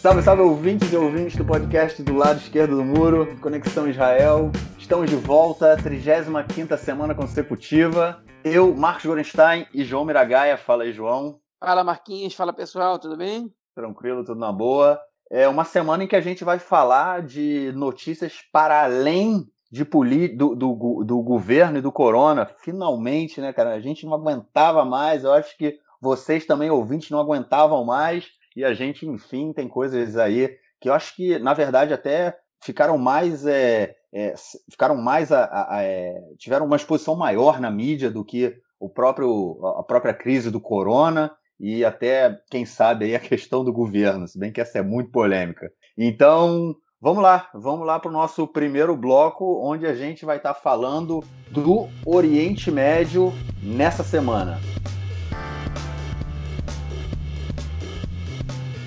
Salve, salve ouvintes e ouvintes do podcast do lado esquerdo do muro, Conexão Israel. Estamos de volta, 35ª semana consecutiva. Eu, Marcos Gorenstein e João Miragaia. Fala aí, João. Fala, Marquinhos. Fala, pessoal. Tudo bem? Tranquilo, tudo na boa. É uma semana em que a gente vai falar de notícias para além de do, do, do governo e do corona. Finalmente, né, cara? A gente não aguentava mais. Eu acho que vocês também, ouvintes, não aguentavam mais e a gente, enfim, tem coisas aí que eu acho que, na verdade, até ficaram mais. É, é, ficaram mais. A, a, a, é, tiveram uma exposição maior na mídia do que o próprio, a própria crise do corona e até, quem sabe, aí a questão do governo, se bem que essa é muito polêmica. Então, vamos lá, vamos lá para o nosso primeiro bloco, onde a gente vai estar tá falando do Oriente Médio nessa semana.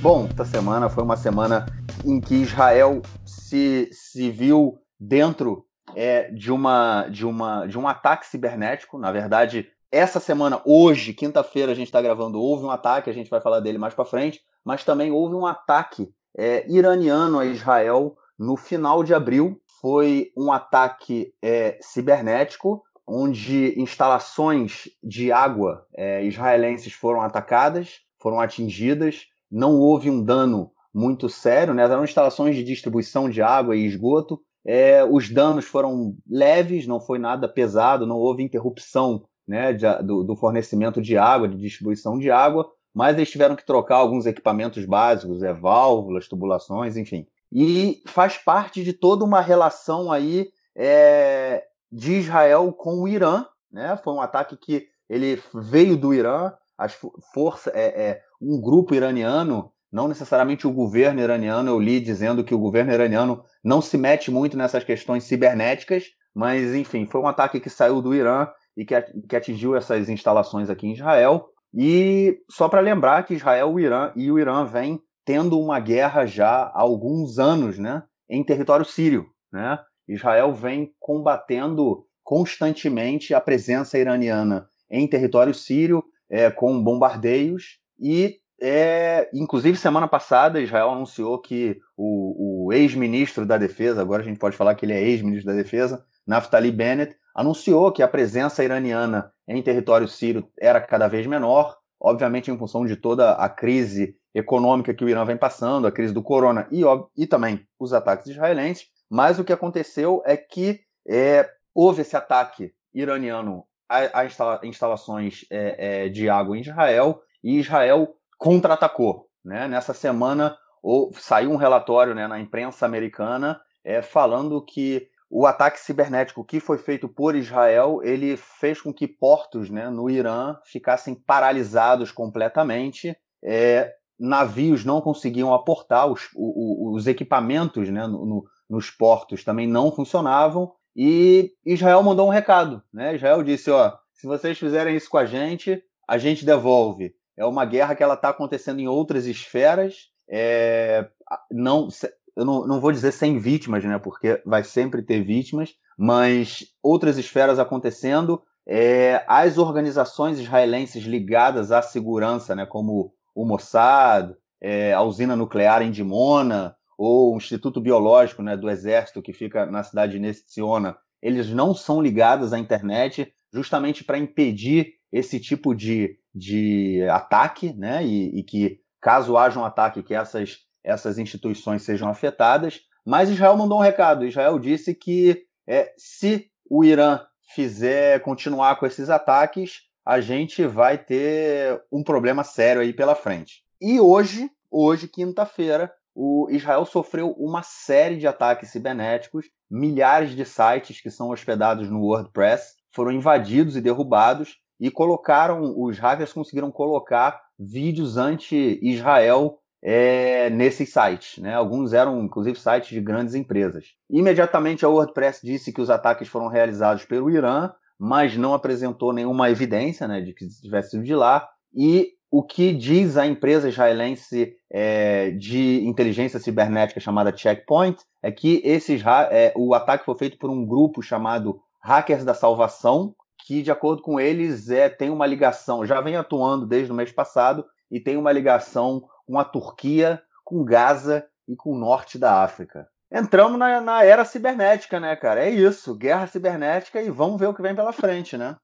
Bom, essa semana foi uma semana em que Israel se, se viu dentro é, de, uma, de, uma, de um ataque cibernético. Na verdade, essa semana, hoje, quinta-feira, a gente está gravando, houve um ataque, a gente vai falar dele mais para frente, mas também houve um ataque é, iraniano a Israel no final de abril. Foi um ataque é, cibernético, onde instalações de água é, israelenses foram atacadas, foram atingidas não houve um dano muito sério, né? eram instalações de distribuição de água e esgoto. É, os danos foram leves, não foi nada pesado, não houve interrupção né, de, do, do, fornecimento de água, de distribuição de água, mas eles tiveram que trocar alguns equipamentos básicos, é, válvulas, tubulações, enfim. E faz parte de toda uma relação aí é, de Israel com o Irã, né? Foi um ataque que ele veio do Irã, as forças, é, é, um grupo iraniano, não necessariamente o governo iraniano, eu li dizendo que o governo iraniano não se mete muito nessas questões cibernéticas, mas enfim, foi um ataque que saiu do Irã e que, atingiu essas instalações aqui em Israel. E só para lembrar que Israel Irã, e o Irã vem tendo uma guerra já há alguns anos, né, em território sírio, né? Israel vem combatendo constantemente a presença iraniana em território sírio, é, com bombardeios e é, inclusive, semana passada, Israel anunciou que o, o ex-ministro da Defesa, agora a gente pode falar que ele é ex-ministro da Defesa, Naftali Bennett, anunciou que a presença iraniana em território sírio era cada vez menor, obviamente em função de toda a crise econômica que o Irã vem passando, a crise do corona e, e também os ataques israelenses. Mas o que aconteceu é que é, houve esse ataque iraniano a, a instala, instalações é, é, de água em Israel e Israel contra-atacou. Né? Nessa semana ou, saiu um relatório né, na imprensa americana é, falando que o ataque cibernético que foi feito por Israel ele fez com que portos né, no Irã ficassem paralisados completamente. É, navios não conseguiam aportar, os, os, os equipamentos né, no, no, nos portos também não funcionavam. E Israel mandou um recado. Né? Israel disse: ó, se vocês fizerem isso com a gente, a gente devolve. É uma guerra que ela está acontecendo em outras esferas. É, não, eu não, não vou dizer sem vítimas, né? Porque vai sempre ter vítimas, mas outras esferas acontecendo. É, as organizações israelenses ligadas à segurança, né, como o Mossad, é, a usina nuclear em Dimona, ou o Instituto Biológico né, do Exército, que fica na cidade de Nestiona, eles não são ligados à internet justamente para impedir esse tipo de, de ataque, né? E, e, que, caso haja um ataque, que essas, essas instituições sejam afetadas. Mas Israel mandou um recado. Israel disse que é, se o Irã fizer continuar com esses ataques, a gente vai ter um problema sério aí pela frente. E hoje, hoje, quinta-feira, o Israel sofreu uma série de ataques cibernéticos, milhares de sites que são hospedados no WordPress foram invadidos e derrubados e colocaram, os hackers conseguiram colocar vídeos anti-Israel é, nesses sites. Né? Alguns eram, inclusive, sites de grandes empresas. Imediatamente a WordPress disse que os ataques foram realizados pelo Irã, mas não apresentou nenhuma evidência né, de que tivesse sido de lá. E o que diz a empresa israelense é, de inteligência cibernética chamada Checkpoint é que esses, é, o ataque foi feito por um grupo chamado Hackers da Salvação, que, de acordo com eles, é, tem uma ligação, já vem atuando desde o mês passado, e tem uma ligação com a Turquia, com Gaza e com o norte da África. Entramos na, na era cibernética, né, cara? É isso, guerra cibernética e vamos ver o que vem pela frente, né?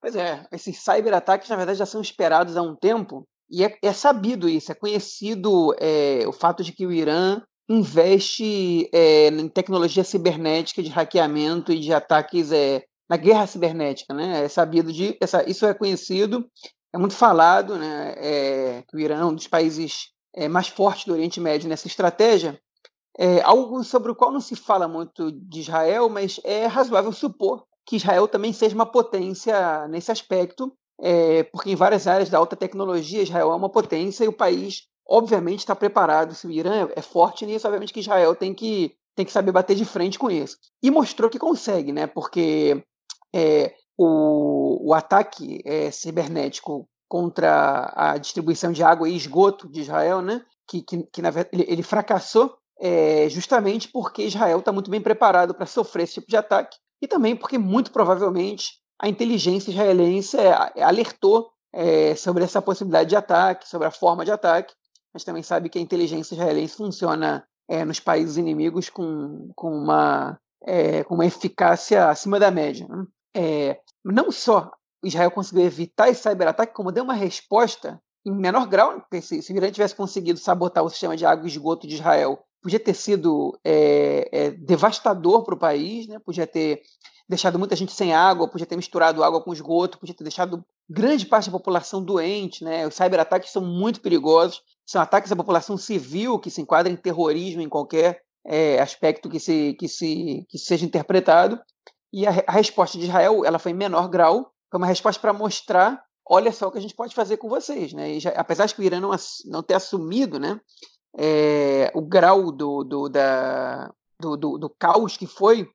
Pois é, esses cyberataques, na verdade, já são esperados há um tempo, e é, é sabido isso, é conhecido é, o fato de que o Irã investe é, em tecnologia cibernética de hackeamento e de ataques é, na guerra cibernética, né? É sabido de essa, isso é conhecido, é muito falado, né? É, que o Irã é um dos países é, mais fortes do Oriente Médio nessa estratégia. É algo sobre o qual não se fala muito de Israel, mas é razoável supor que Israel também seja uma potência nesse aspecto, é, porque em várias áreas da alta tecnologia Israel é uma potência e o país obviamente está preparado. Se o Irã é forte nisso, obviamente que Israel tem que tem que saber bater de frente com isso. E mostrou que consegue, né? Porque é, o, o ataque é, cibernético contra a distribuição de água e esgoto de Israel, né? Que, que, que na verdade ele, ele fracassou é, justamente porque Israel está muito bem preparado para sofrer esse tipo de ataque e também porque muito provavelmente a inteligência israelense é, alertou é, sobre essa possibilidade de ataque, sobre a forma de ataque. Gente também sabe que a inteligência israelense funciona é, nos países inimigos com, com, uma, com uma eficácia acima da média. Né? É, não só Israel conseguiu evitar esse cyberataque, como deu uma resposta em menor grau. Se, se o Irã tivesse conseguido sabotar o sistema de água e esgoto de Israel, podia ter sido é, é, devastador para o país, né? podia ter deixado muita gente sem água, podia ter misturado água com esgoto, podia ter deixado grande parte da população doente. Né? Os cyberataques são muito perigosos, são ataques à população civil que se enquadram em terrorismo em qualquer é, aspecto que se, que, se, que seja interpretado. E a, a resposta de Israel ela foi em menor grau, foi uma resposta para mostrar, olha só o que a gente pode fazer com vocês, né? Já, apesar de que o Irã não, não ter assumido, né, é, o grau do, do, da, do, do, do, caos que foi,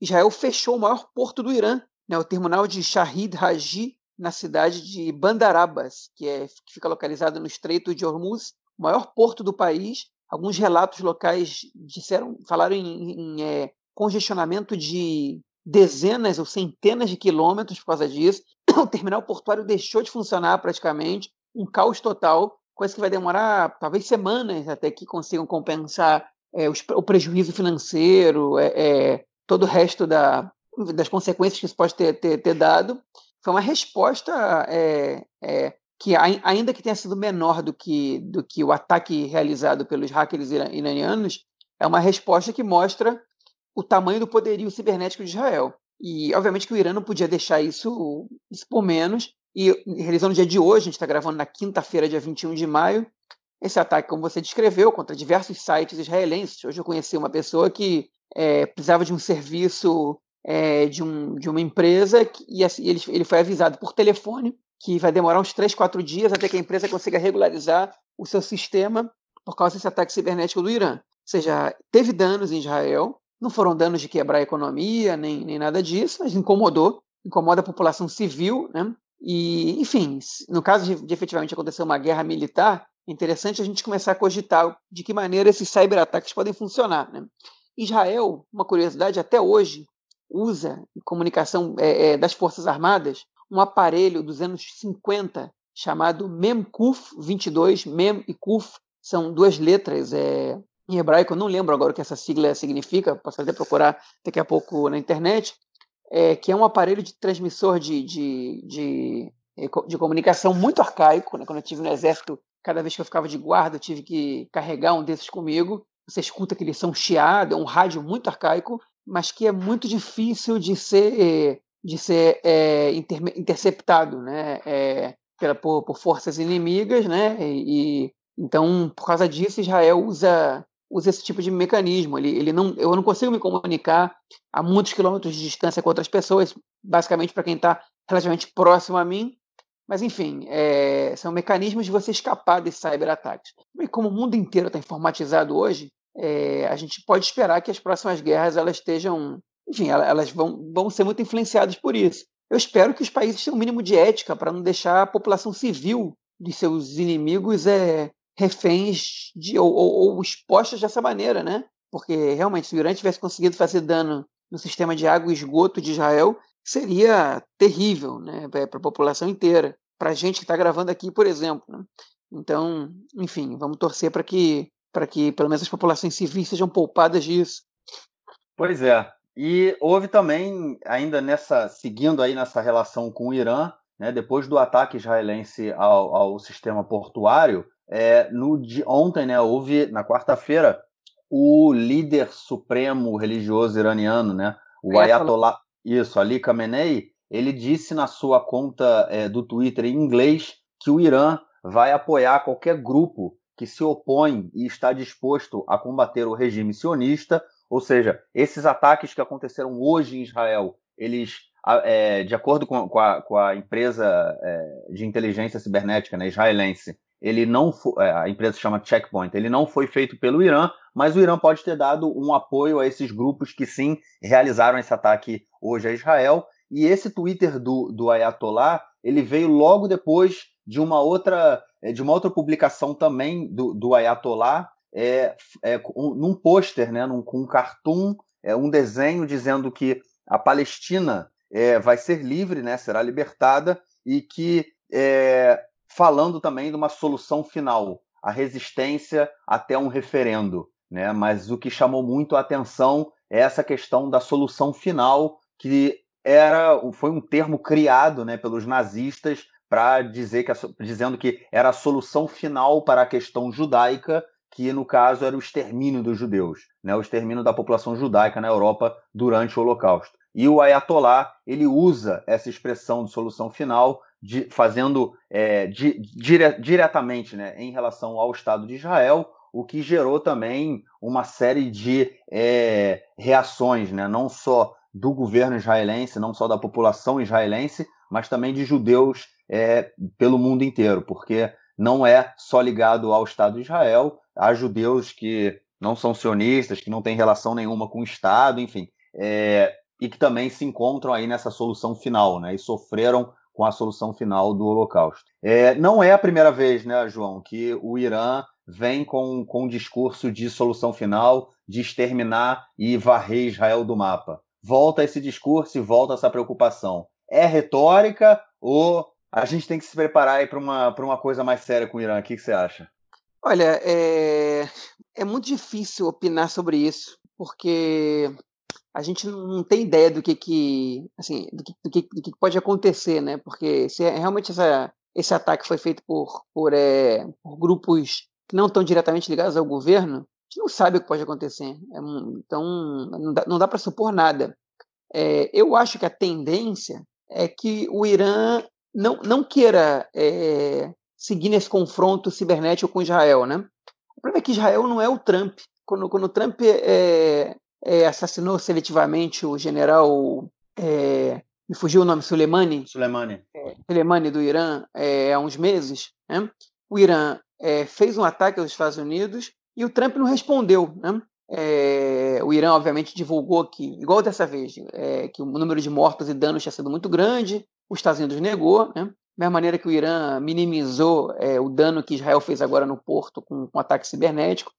Israel fechou o maior porto do Irã, né, o terminal de Shahid Haji, na cidade de Bandarabas, que, é, que fica localizado no Estreito de Hormuz, o maior porto do país. Alguns relatos locais disseram, falaram em, em é, congestionamento de dezenas ou centenas de quilômetros por causa disso. O terminal portuário deixou de funcionar praticamente, um caos total, coisa que vai demorar talvez semanas até que consigam compensar é, os, o prejuízo financeiro, é, é, todo o resto da, das consequências que isso pode ter, ter, ter dado. Foi uma resposta que, ainda que tenha sido menor do que, do que o ataque realizado pelos hackers iranianos, é uma resposta que mostra o tamanho do poderio cibernético de Israel. E, obviamente, que o Irã não podia deixar isso, isso por menos. E realizando no dia de hoje, a gente está gravando na quinta-feira, dia 21 de maio, esse ataque, como você descreveu, contra diversos sites israelenses. Hoje eu conheci uma pessoa que é, precisava de um serviço é, de, um, de uma empresa que, e assim, ele, ele foi avisado por telefone que vai demorar uns 3, 4 dias até que a empresa consiga regularizar o seu sistema por causa desse ataque cibernético do Irã. Ou seja, teve danos em Israel, não foram danos de quebrar a economia, nem, nem nada disso, mas incomodou, incomoda a população civil, né? E, enfim, no caso de, de efetivamente acontecer uma guerra militar, é interessante a gente começar a cogitar de que maneira esses cyberataques podem funcionar. Né? Israel, uma curiosidade, até hoje usa em comunicação é, é, das Forças Armadas um aparelho dos anos 50 chamado MEMKUF 22. MEM e KUF são duas letras é, em hebraico, não lembro agora o que essa sigla significa, posso até procurar daqui a pouco na internet, é, que é um aparelho de transmissor de, de, de, de comunicação muito arcaico. Né? Quando eu estive no exército, cada vez que eu ficava de guarda, eu tive que carregar um desses comigo. Você escuta aquele som chiado, é um rádio muito arcaico, mas que é muito difícil de ser, de ser é, inter, interceptado né? É, pela, por, por, forças inimigas. Né? E, então, por causa disso, Israel usa usa esse tipo de mecanismo. Ele, ele não, eu não consigo me comunicar a muitos quilômetros de distância com outras pessoas, basicamente para quem está relativamente próximo a mim. Mas, enfim, é, são mecanismos de você escapar desses cyberataques. E como o mundo inteiro está informatizado hoje, é, a gente pode esperar que as próximas guerras elas estejam, enfim, elas vão, vão ser muito influenciadas por isso. Eu espero que os países tenham um mínimo de ética para não deixar a população civil de seus inimigos é, reféns de, ou, ou, ou expostas dessa maneira, né? Porque realmente, se o Irã tivesse conseguido fazer dano no sistema de água e esgoto de Israel, seria terrível né, para a população inteira. Para a gente que está gravando aqui, por exemplo. Né? Então, enfim, vamos torcer para que que pelo menos as populações civis sejam poupadas disso. Pois é. E houve também, ainda nessa, seguindo aí nessa relação com o Irã, né, depois do ataque israelense ao, ao sistema portuário, é, no de, ontem, né, houve, na quarta-feira, o líder supremo religioso iraniano, né, o Ayatollah, isso, Ali Khamenei, ele disse na sua conta é, do Twitter em inglês que o Irã vai apoiar qualquer grupo que se opõe e está disposto a combater o regime sionista, ou seja, esses ataques que aconteceram hoje em Israel, eles é, de acordo com, com, a, com a, empresa é, de inteligência cibernética né, israelense, ele não é, a empresa chama Checkpoint, ele não foi feito pelo Irã, mas o Irã pode ter dado um apoio a esses grupos que sim realizaram esse ataque hoje a Israel. E esse Twitter do, do Ayatollah, ele veio logo depois de uma outra é, de uma outra publicação também do, do Ayatollah, é, é, um, num pôster, né, num, com um cartoon, é, um desenho dizendo que a Palestina é, vai ser livre, né, será libertada, e que é, falando também de uma solução final, a resistência até um referendo. Né? Mas o que chamou muito a atenção é essa questão da solução final, que era foi um termo criado né, pelos nazistas para dizer que dizendo que era a solução final para a questão judaica, que no caso era o extermínio dos judeus, né, o extermínio da população judaica na Europa durante o Holocausto. E o Ayatollah ele usa essa expressão de solução final, de, fazendo é, di, dire, diretamente né, em relação ao Estado de Israel, o que gerou também uma série de é, reações, né, não só do governo israelense, não só da população israelense, mas também de judeus é, pelo mundo inteiro, porque não é só ligado ao Estado de Israel, há judeus que não são sionistas, que não têm relação nenhuma com o Estado, enfim. É, e que também se encontram aí nessa solução final, né? E sofreram com a solução final do Holocausto. É, não é a primeira vez, né, João, que o Irã vem com, com um discurso de solução final, de exterminar e varrer Israel do mapa. Volta esse discurso e volta essa preocupação. É retórica ou a gente tem que se preparar para uma, uma coisa mais séria com o Irã? O que, que você acha? Olha, é, é muito difícil opinar sobre isso, porque a gente não tem ideia do que que, assim, do que, do que, do que pode acontecer, né? Porque se é realmente essa, esse ataque foi feito por, por, é, por grupos que não estão diretamente ligados ao governo, a gente não sabe o que pode acontecer. É, então, não dá, não dá para supor nada. É, eu acho que a tendência é que o Irã não, não queira é, seguir nesse confronto cibernético com Israel, né? O problema é que Israel não é o Trump. Quando, quando o Trump é, é, assassinou seletivamente o general. É, me fugiu o nome, Soleimani? Soleimani. É, Soleimani do Irã, é, há uns meses. Né? O Irã é, fez um ataque aos Estados Unidos e o Trump não respondeu. Né? É, o Irã, obviamente, divulgou que, igual dessa vez, é, que o número de mortos e danos tinha sido muito grande, os Estados Unidos negou, né? da mesma maneira que o Irã minimizou é, o dano que Israel fez agora no porto com, com ataque cibernético.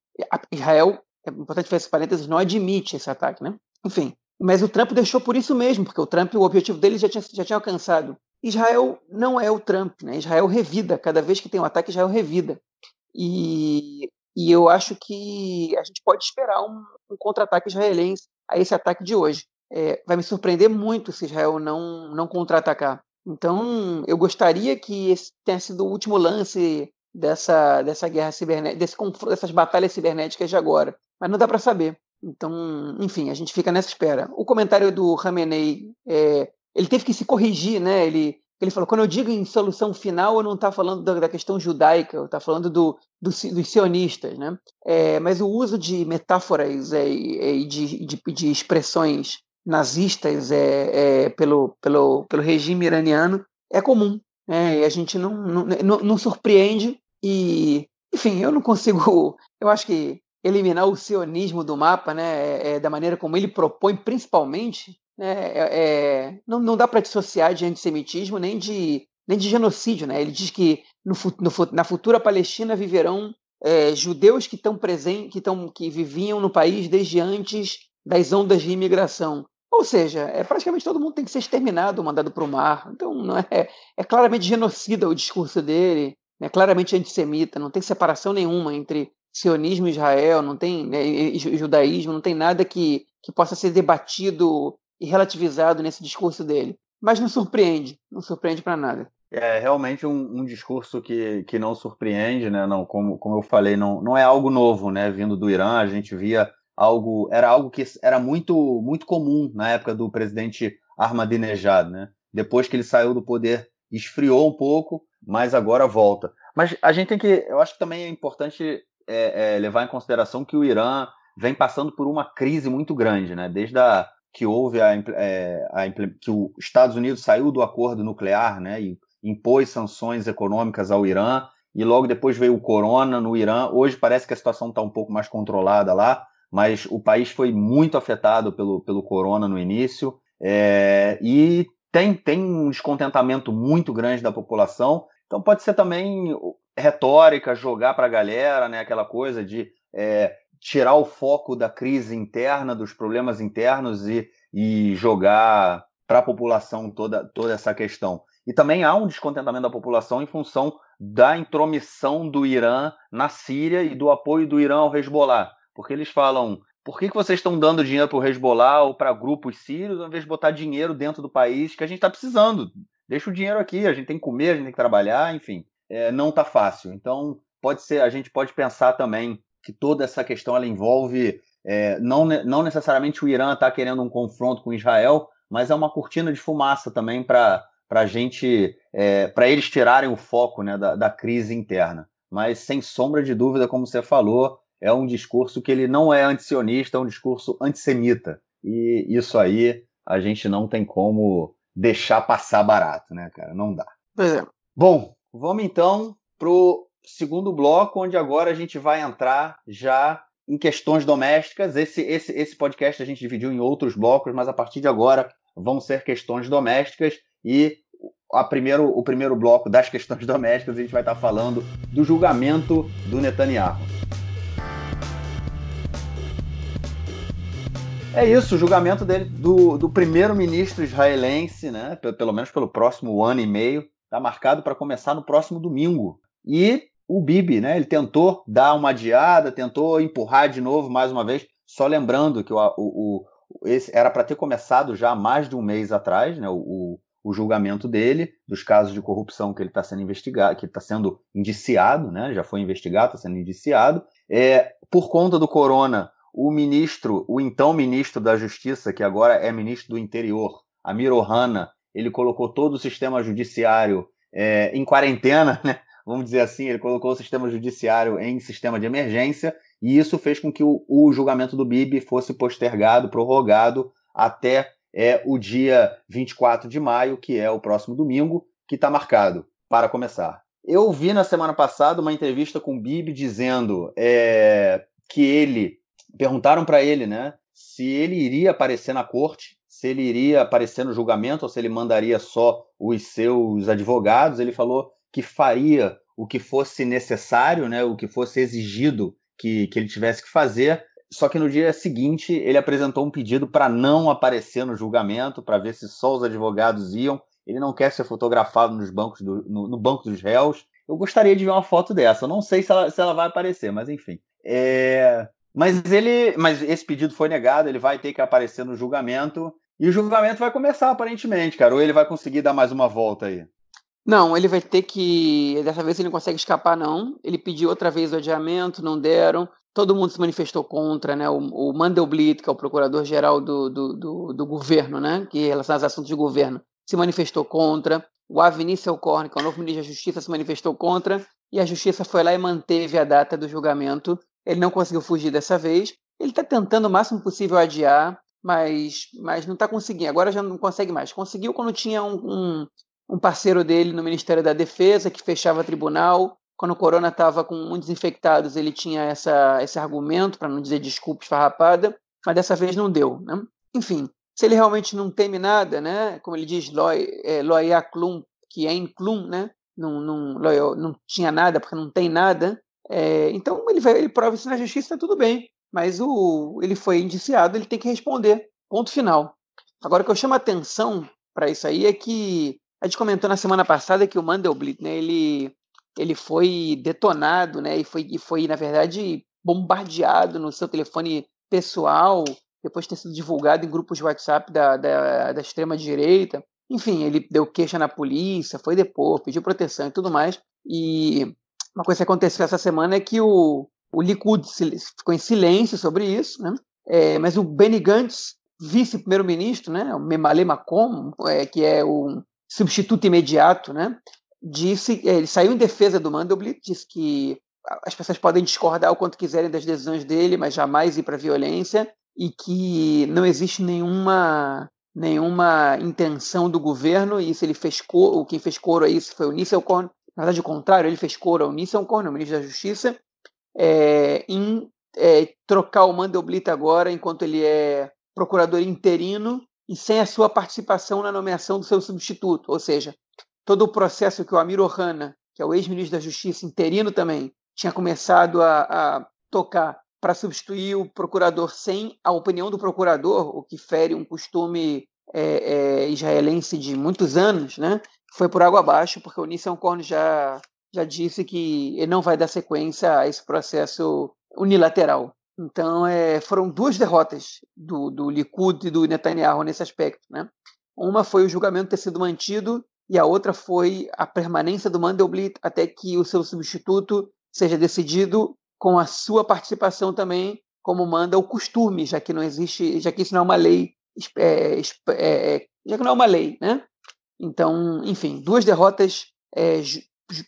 Israel é importante fazer esse parênteses, não admite esse ataque, né? Enfim, mas o Trump deixou por isso mesmo, porque o Trump, o objetivo dele já tinha, já tinha alcançado. Israel não é o Trump, né? Israel revida, cada vez que tem um ataque, Israel revida. E, e eu acho que a gente pode esperar um, um contra-ataque israelense a esse ataque de hoje. É, vai me surpreender muito se Israel não, não contra-atacar. Então, eu gostaria que esse tenha sido o último lance dessa, dessa guerra cibernética, desse, dessas batalhas cibernéticas de agora mas não dá para saber. Então, enfim, a gente fica nessa espera. O comentário do Ramenei, é, ele teve que se corrigir, né? Ele, ele falou, quando eu digo em solução final, eu não está falando da, da, questão judaica, eu está falando do, do, dos sionistas, né? É, mas o uso de metáforas é, e de, de, de, expressões nazistas é, é, pelo, pelo, pelo regime iraniano é comum, né? E a gente não, não, não, não surpreende e, enfim, eu não consigo, eu acho que eliminar o sionismo do mapa, né, é, da maneira como ele propõe, principalmente, né, é, é não, não dá para dissociar de antissemitismo nem de, nem de genocídio. Né? Ele diz que no, no, na futura Palestina viverão é, judeus que estão presentes, que, que viviam no país desde antes das ondas de imigração. Ou seja, é praticamente todo mundo tem que ser exterminado, mandado para o mar. Então, não é, é claramente genocida o discurso dele, é claramente antissemita, não tem separação nenhuma entre sionismo Israel, não tem né, judaísmo, não tem nada que, que possa ser debatido e relativizado nesse discurso dele. Mas não surpreende, não surpreende para nada. É realmente um, um, discurso que, que não surpreende, né? Não, como, como eu falei, não, não é algo novo, né? Vindo do Irã, a gente via algo, era algo que era muito, muito comum na época do presidente Ahmadinejad, né? Depois que ele saiu do poder, esfriou um pouco, mas agora volta. Mas a gente tem que, eu acho que também é importante é, é, levar em consideração que o Irã vem passando por uma crise muito grande, né? Desde a, que houve a, é, a, que os Estados Unidos saiu do acordo nuclear, né? E impôs sanções econômicas ao Irã e logo depois veio o corona no Irã. Hoje parece que a situação está um pouco mais controlada lá, mas o país foi muito afetado pelo, pelo corona no início é, e tem, tem um descontentamento muito grande da população. Então pode ser também retórica, jogar para a galera, né, aquela coisa de é, tirar o foco da crise interna, dos problemas internos e, e jogar para a população toda, toda essa questão. E também há um descontentamento da população em função da intromissão do Irã na Síria e do apoio do Irã ao Hezbollah. Porque eles falam, por que, que vocês estão dando dinheiro para o Hezbollah ou para grupos sírios, ao invés de botar dinheiro dentro do país que a gente está precisando? Deixa o dinheiro aqui, a gente tem que comer, a gente tem que trabalhar, enfim. É, não está fácil. Então, pode ser, a gente pode pensar também que toda essa questão ela envolve é, não, não necessariamente o Irã está querendo um confronto com Israel, mas é uma cortina de fumaça também para para gente, é, para eles tirarem o foco né, da, da crise interna. Mas sem sombra de dúvida, como você falou, é um discurso que ele não é antisionista, é um discurso antissemita. E isso aí a gente não tem como deixar passar barato, né, cara? Não dá. Pois é. Bom, vamos então pro segundo bloco, onde agora a gente vai entrar já em questões domésticas. Esse, esse, esse podcast a gente dividiu em outros blocos, mas a partir de agora vão ser questões domésticas. E a primeiro, o primeiro bloco das questões domésticas, a gente vai estar falando do julgamento do Netanyahu. É isso, o julgamento dele do, do primeiro-ministro israelense, né? Pelo menos pelo próximo ano e meio, está marcado para começar no próximo domingo. E o Bibi, né? Ele tentou dar uma adiada, tentou empurrar de novo mais uma vez. Só lembrando que o, o, o esse era para ter começado já mais de um mês atrás, né? O, o julgamento dele, dos casos de corrupção que ele está sendo investigado, que está sendo indiciado, né? já foi investigado, está sendo indiciado. É, por conta do corona, o ministro, o então ministro da Justiça, que agora é ministro do Interior, Amir Ohana, ele colocou todo o sistema judiciário é, em quarentena, né? vamos dizer assim, ele colocou o sistema judiciário em sistema de emergência, e isso fez com que o, o julgamento do Bibi fosse postergado, prorrogado até é o dia 24 de maio, que é o próximo domingo, que está marcado para começar. Eu vi na semana passada uma entrevista com o Bibi dizendo é, que ele perguntaram para ele, né, se ele iria aparecer na corte, se ele iria aparecer no julgamento ou se ele mandaria só os seus advogados. Ele falou que faria o que fosse necessário, né, o que fosse exigido que, que ele tivesse que fazer, só que no dia seguinte ele apresentou um pedido para não aparecer no julgamento, para ver se só os advogados iam. Ele não quer ser fotografado nos bancos do, no, no, banco dos réus. Eu gostaria de ver uma foto dessa. Eu não sei se ela, se ela vai aparecer, mas enfim. É... Mas ele, mas esse pedido foi negado. Ele vai ter que aparecer no julgamento e o julgamento vai começar aparentemente, cara. Ou ele vai conseguir dar mais uma volta aí? Não, ele vai ter que. Dessa vez ele não consegue escapar, não. Ele pediu outra vez o adiamento, não deram todo mundo se manifestou contra, né? O, o Mandelblit, que é o procurador-geral do, do, do, do, governo, né? Que relaciona aos assuntos de governo, se manifestou contra. O Avni Selkorn, que é o novo ministro da Justiça, se manifestou contra. E a Justiça foi lá e manteve a data do julgamento. Ele não conseguiu fugir dessa vez. Ele está tentando o máximo possível adiar, mas, mas não está conseguindo. Agora já não consegue mais. Conseguiu quando tinha um, um, um parceiro dele no Ministério da Defesa que fechava tribunal quando o Corona estava com muitos infectados, ele tinha essa, esse argumento, para não dizer desculpa esfarrapada, mas dessa vez não deu. Né? Enfim, se ele realmente não teme nada, né? como ele diz, loia é, klum, que é inclum, né? não, não, não tinha nada porque não tem nada, é, então ele, vai, ele prova isso na justiça, tá tudo bem. Mas o, ele foi indiciado, ele tem que responder. Ponto final. Agora, o que eu chamo a atenção para isso aí é que a gente comentou na semana passada que o Mandelblit, né, ele ele foi detonado, né? E foi, e foi na verdade, bombardeado no seu telefone pessoal, depois de ter sido divulgado em grupos de WhatsApp da, da, da extrema-direita. Enfim, ele deu queixa na polícia, foi depor, pediu proteção e tudo mais. E uma coisa que aconteceu essa semana é que o, o Likud ficou em silêncio sobre isso, né? É, mas o Benny Gantz, vice-primeiro-ministro, né, o Memale Macom, é, que é o substituto imediato, né, disse, é, ele saiu em defesa do Mandelblit, disse que as pessoas podem discordar o quanto quiserem das decisões dele, mas jamais ir para a violência, e que não existe nenhuma nenhuma intenção do governo, e isso ele fez coro, quem fez coro a isso foi o Nissel Korn, na verdade o contrário, ele fez coro ao Nissel Korn, o ministro da Justiça, é, em é, trocar o Mandelblit agora, enquanto ele é procurador interino, e sem a sua participação na nomeação do seu substituto, ou seja, todo o processo que o Amir Ohana, que é o ex-ministro da Justiça interino também, tinha começado a, a tocar para substituir o procurador sem a opinião do procurador, o que fere um costume é, é, israelense de muitos anos, né? Foi por água abaixo, porque o Nissan Korn já, já disse que ele não vai dar sequência a esse processo unilateral. Então, é, foram duas derrotas do, do Likud e do Netanyahu nesse aspecto. Né? Uma foi o julgamento ter sido mantido e a outra foi a permanência do Mandelblit até que o seu substituto seja decidido com a sua participação também, como manda o costume, já que não existe, já que isso não é uma lei, é, é, é, já que não é uma lei, né? Então, enfim, duas derrotas é,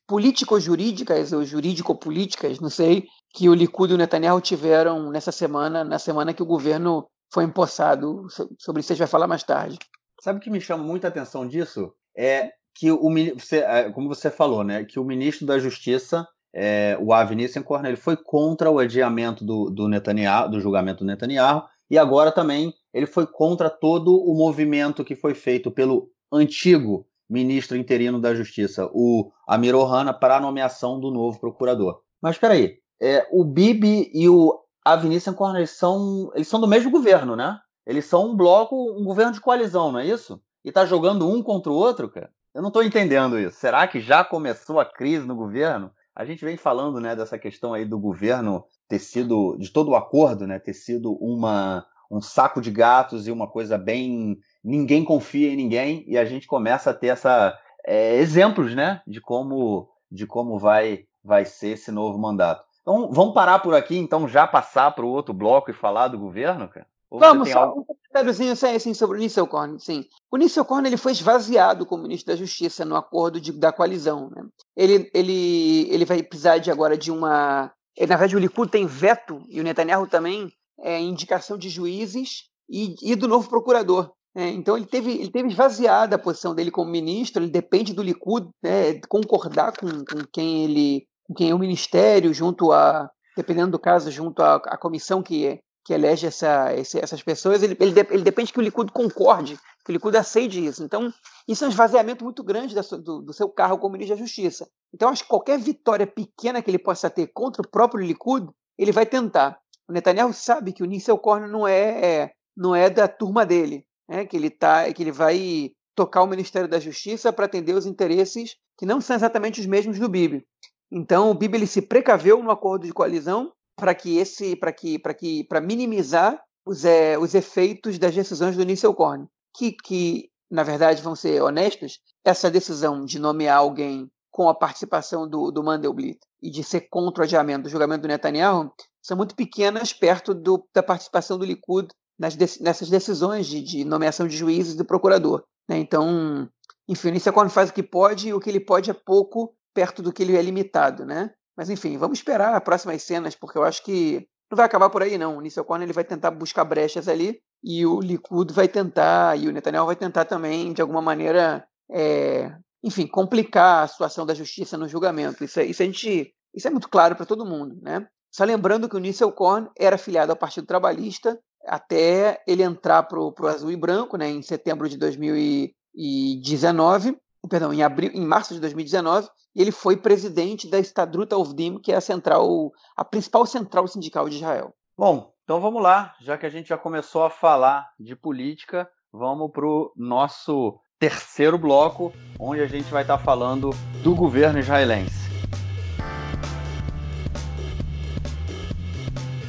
político-jurídicas ou jurídico-políticas, não sei, que o Likud e o Netanyahu tiveram nessa semana, na semana que o governo foi empossado. Sobre isso a gente vai falar mais tarde. Sabe o que me chama muita atenção disso? É que o você, é, como você falou, né, que o ministro da Justiça é, o Avi Nissenkorn, ele foi contra o adiamento do, do Netanyahu, do julgamento do Netanyahu, e agora também ele foi contra todo o movimento que foi feito pelo antigo ministro interino da Justiça, o Amir Ohana, para a nomeação do novo procurador. Mas espera aí, é, o Bibi e o Avi Nissenkorn, eles são, eles são do mesmo governo, né? Eles são um bloco, um governo de coalizão, não é isso? E tá jogando um contra o outro, cara? Eu não estou entendendo isso. Será que já começou a crise no governo? A gente vem falando né, dessa questão aí do governo ter sido, de todo o acordo, né, ter sido uma, um saco de gatos e uma coisa bem. Ninguém confia em ninguém, e a gente começa a ter essa, é, exemplos né, de como, de como vai, vai ser esse novo mandato. Então, vamos parar por aqui, então, já passar para o outro bloco e falar do governo, cara? Ou Vamos, só algo... um comentáriozinho assim, sobre o Nissel Korn. Sim. O Nissel Korn ele foi esvaziado como ministro da Justiça no acordo de, da coalizão. Né? Ele, ele, ele vai precisar de agora de uma. Ele, na verdade, o Likud tem veto, e o Netanyahu também, é, indicação de juízes e, e do novo procurador. É, então ele teve, ele teve esvaziada a posição dele como ministro, ele depende do Likud né, concordar com, com quem ele com quem é o ministério, junto a, dependendo do caso, junto à, à comissão que que elege essa, esse, essas pessoas, ele, ele, ele, depende que o Likud concorde, que o Likud aceite isso. Então, isso é um esvaziamento muito grande do, do, seu carro como ministro da Justiça. Então, acho que qualquer vitória pequena que ele possa ter contra o próprio Likud, ele vai tentar. O Netanyahu sabe que o Nissel Korn não é, é, não é da turma dele, né? que, ele tá, que ele vai tocar o Ministério da Justiça para atender os interesses que não são exatamente os mesmos do Bibi. Então, o Bibi ele se precaveu no acordo de coalizão para que esse, para que, para que, para minimizar os, é, os efeitos das decisões do Nissel Korn, que, que na verdade vão ser honestos, essa decisão de nomear alguém com a participação do, do Mandelblit e de ser contra o adiamento do julgamento do Netanyahu são muito pequenas perto do, da participação do Likud nas, nessas decisões de, de, nomeação de juízes e do procurador. Né? Então, enfim, o Nissel Korn faz o que pode e o que ele pode é pouco perto do que ele é limitado, né? Mas enfim, vamos esperar as próximas cenas, porque eu acho que não vai acabar por aí, não. O Nissel Korn ele vai tentar buscar brechas ali, e o Likud vai tentar, e o Netanyahu vai tentar também, de alguma maneira, é, enfim, complicar a situação da justiça no julgamento. Isso, é, isso, a gente, isso é muito claro para todo mundo, né? Só lembrando que o Nissel Korn era afiliado ao Partido Trabalhista até ele entrar para o azul e branco, né, em setembro de 2019, perdão, em, abril, em março de 2019, e ele foi presidente da Estadruta Ovdim, que é a central, a principal central sindical de Israel. Bom, então vamos lá, já que a gente já começou a falar de política, vamos para o nosso terceiro bloco, onde a gente vai estar falando do governo israelense.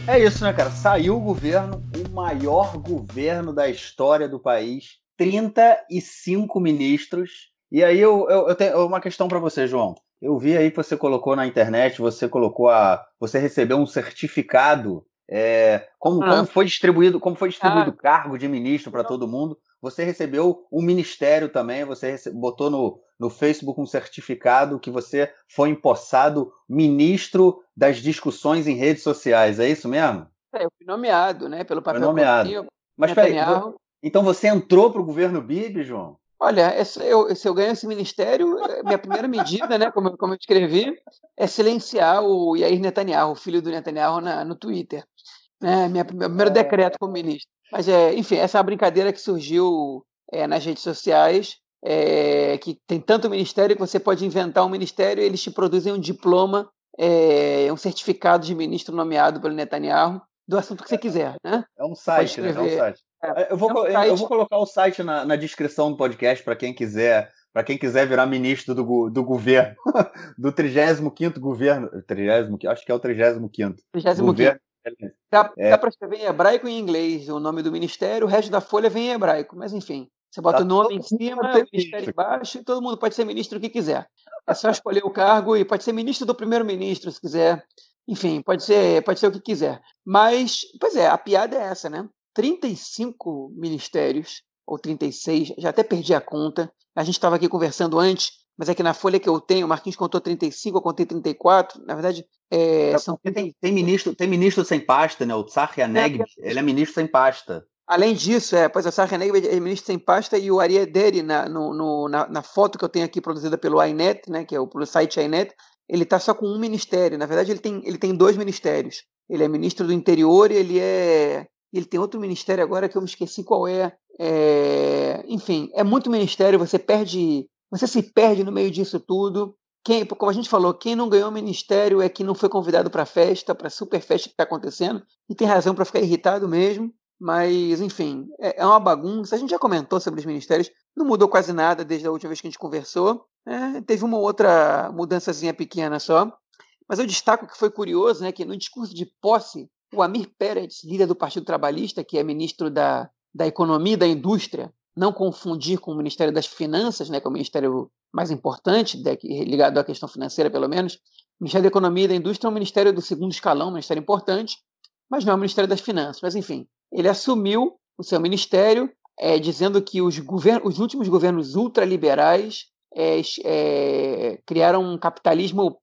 É isso, né, cara? Saiu o governo, o maior governo da história do país, 35 ministros. E aí eu, eu, eu tenho uma questão para você, João. Eu vi aí que você colocou na internet, você colocou a. Você recebeu um certificado. É, como, ah. como foi distribuído, como foi distribuído o ah. cargo de ministro para todo mundo? Você recebeu um ministério também, você botou no, no Facebook um certificado que você foi empossado ministro das discussões em redes sociais, é isso mesmo? É, eu fui nomeado, né, pelo papel foi nomeado. Mas peraí, então você entrou para o governo Bibi, João? Olha, eu, se eu ganho esse ministério, é, minha primeira medida, né, como, como eu escrevi, é silenciar o Yair Netanyahu, o filho do Netanyahu, na, no Twitter. Né, minha, meu primeiro é... decreto como ministro. Mas, é, enfim, essa é uma brincadeira que surgiu é, nas redes sociais, é, que tem tanto ministério que você pode inventar um ministério e eles te produzem um diploma, é, um certificado de ministro nomeado pelo Netanyahu do assunto que você quiser, né? É um site, né? É um site. É, eu, vou, é um site. eu vou colocar o site na, na descrição do podcast para quem quiser para quem quiser virar ministro do, do governo, do 35º governo, 30, acho que é o 35º. 35 governo. Dá, é. dá para escrever em hebraico e em inglês o nome do ministério, o resto da folha vem em hebraico, mas enfim. Você bota tá o nome em cima, o ministério embaixo, e todo mundo pode ser ministro o que quiser. É só escolher o cargo e pode ser ministro do primeiro-ministro, se quiser. Enfim, pode ser, pode ser o que quiser. Mas, pois é, a piada é essa, né? 35 ministérios, ou 36, já até perdi a conta. A gente estava aqui conversando antes, mas é que na folha que eu tenho, o Marquinhos contou 35, eu contei 34. Na verdade, é, são... tem, tem, ministro, tem ministro sem pasta, né? O Tsar Yaneg, é, ele é ministro sem pasta. Além disso, é, pois o Tsar Yaneg é ministro sem pasta e o Ariaderi, na, no, no, na, na, foto que eu tenho aqui produzida pelo INET, né, que é o pelo site INET, ele está só com um ministério. Na verdade, ele tem, ele tem dois ministérios. Ele é ministro do interior e ele é ele tem outro ministério agora que eu me esqueci qual é. é. Enfim, é muito ministério, você perde. Você se perde no meio disso tudo. Quem, como a gente falou, quem não ganhou ministério é quem não foi convidado para a festa, para a super festa que está acontecendo, e tem razão para ficar irritado mesmo. Mas, enfim, é, é, uma bagunça. A gente já comentou sobre os ministérios, não mudou quase nada desde a última vez que a gente conversou. É, teve uma outra mudançazinha pequena só. Mas eu destaco que foi curioso, né, que no discurso de posse o Amir Pérez, líder do Partido Trabalhista, que é ministro da, da Economia e da Indústria, não confundir com o Ministério das Finanças, né, que é o ministério mais importante, ligado à questão financeira, pelo menos. O Ministério da Economia e da Indústria é um ministério do segundo escalão, um ministério importante, mas não é o Ministério das Finanças. Mas, enfim, ele assumiu o seu ministério é, dizendo que os, os últimos governos ultraliberais é, é, criaram um capitalismo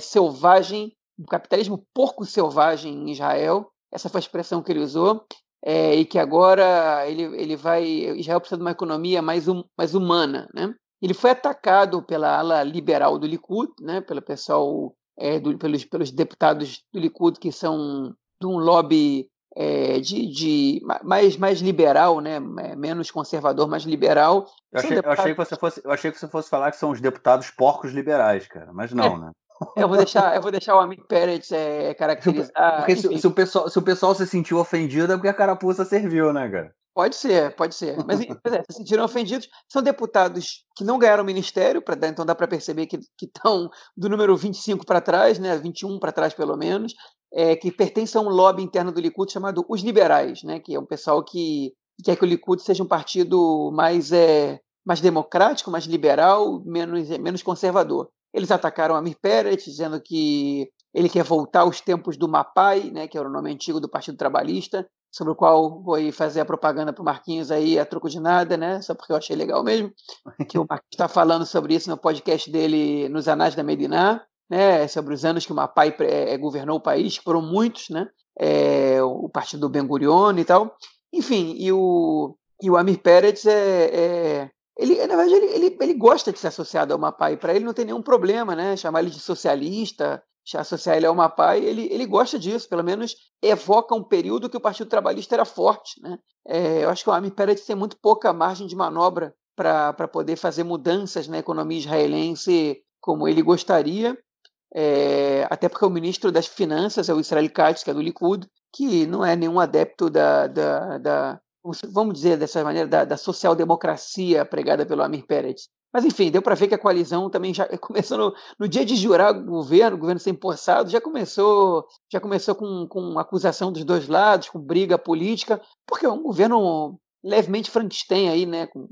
selvagem um capitalismo porco selvagem em Israel, essa foi a expressão que ele usou, é, e que agora ele, ele vai. Israel precisa de uma economia mais, um, mais humana. Né? Ele foi atacado pela ala liberal do Likud, né, pelo pessoal, é, do, pelos, pelos deputados do Likud que são de um lobby é, de, de, mais, mais liberal, né? menos conservador, mais liberal. Eu achei, deputados... eu achei, que você fosse, eu achei que você fosse falar que são os deputados porcos liberais, cara, mas não, é, né? Eu vou deixar, eu vou deixar o amigo Pérez é, caracterizar. Porque se, se, o pessoal, se o pessoal se sentiu ofendido é porque a carapuça serviu, né, cara? Pode ser, pode ser. Mas é, se sentiram ofendidos. São deputados que não ganharam ministério, pra, então dá para perceber que estão do número 25 para trás, né, 21 para trás pelo menos, é, que pertencem a um lobby interno do Likud chamado Os Liberais, né, que é um pessoal que quer que o Likud seja um partido mais, é, mais democrático, mais liberal, menos, menos conservador. Eles atacaram Amir Pérez, dizendo que ele quer voltar aos tempos do MAPAI, né, que era o nome antigo do Partido Trabalhista, sobre o qual vou fazer a propaganda para o Marquinhos aí a troco de nada, né? Só porque eu achei legal mesmo. Que o Marquinhos está falando sobre isso no podcast dele nos Anais da Mediná, né? Sobre os anos que o MAPAI é, governou o país, que foram muitos, né? É, o partido do Ben Gurion e tal. Enfim, e o, e o Amir Pérez é, é ele, na verdade, ele, ele, ele gosta de ser associado ao Mapai. Para ele não tem nenhum problema, né? Chamar ele de socialista, associar ele ao Mapai, ele, ele gosta disso. Pelo menos evoca um período que o Partido Trabalhista era forte, né? É, eu acho que o Amir Peretz tem muito pouca margem de manobra para poder fazer mudanças na economia israelense como ele gostaria. É, até porque o ministro das Finanças é o Israel Katz, que é do Likud, que não é nenhum adepto da, da, da vamos dizer dessa maneira, da, da social-democracia pregada pelo Amir Pérez. Mas enfim, deu para ver que a coalizão também já começou no, no, dia de jurar o governo, o governo ser empossado, já começou, já começou com, com acusação dos dois lados, com briga política, porque é um governo levemente Frankenstein aí, né? Com,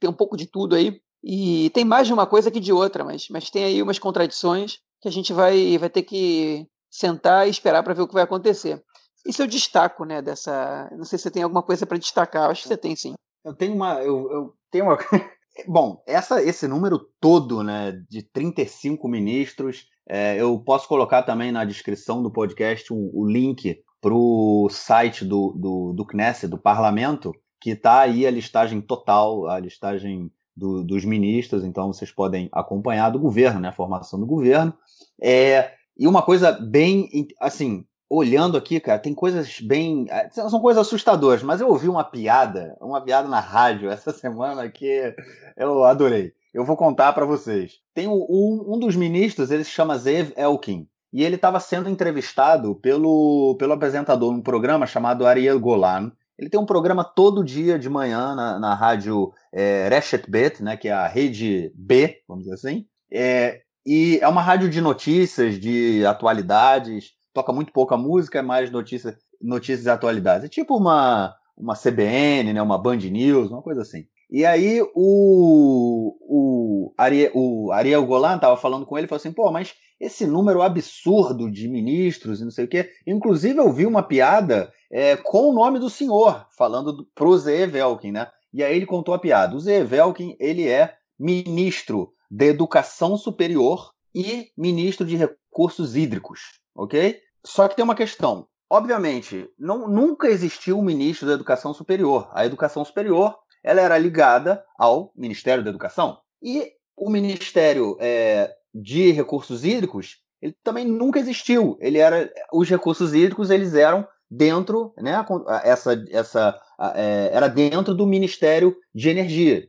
tem um pouco de tudo aí. E tem mais de uma coisa que de outra, mas, mas tem aí umas contradições que a gente vai, vai ter que sentar e esperar para ver o que vai acontecer. Isso eu destaco, né, dessa. Não sei se você tem alguma coisa para destacar, acho que você tem sim. Eu tenho uma. Eu, eu tenho uma. Bom, essa, esse número todo, né, de 35 ministros, é, eu posso colocar também na descrição do podcast o, o link para o site do, do, do Knesset, do parlamento, que está aí a listagem total, a listagem do, dos ministros, então vocês podem acompanhar do governo, né, a formação do governo. É, e uma coisa bem, assim, olhando aqui, cara, tem coisas bem. Eh, são coisas assustadoras, mas eu ouvi uma piada, uma piada na rádio essa semana que eu adorei. Eu vou contar para vocês. Tem um, um, dos ministros, ele se chama Zev Elkin, e ele estava sendo entrevistado pelo, pelo apresentador num programa chamado Ariel Golan. Ele tem um programa todo dia de manhã na, na rádio é, Reshet Bet, né, que é a rede B, vamos dizer assim. É, e é uma rádio de notícias, de atualidades toca muito pouca música, é mais notícias, notícias e atualidades. É tipo uma, uma CBN, né, uma Band News, uma coisa assim. E aí o, o, Ariel, o Ariel Golan estava falando com ele e falou assim, pô, mas esse número absurdo de ministros e não sei o quê. Inclusive eu vi uma piada é, com o nome do senhor, falando para o Zé Velkin, né? E aí ele contou a piada. O Zé Velkin, ele é ministro da Educação Superior e ministro de Recursos Hídricos, ok? Só que tem uma questão. Obviamente, não, nunca existiu um ministro da Educação Superior. A Educação Superior ela era ligada ao Ministério da Educação. E o Ministério é, de Recursos Hídricos ele também nunca existiu. Ele era os recursos hídricos eles eram dentro, né? Essa, essa é, era dentro do Ministério de Energia.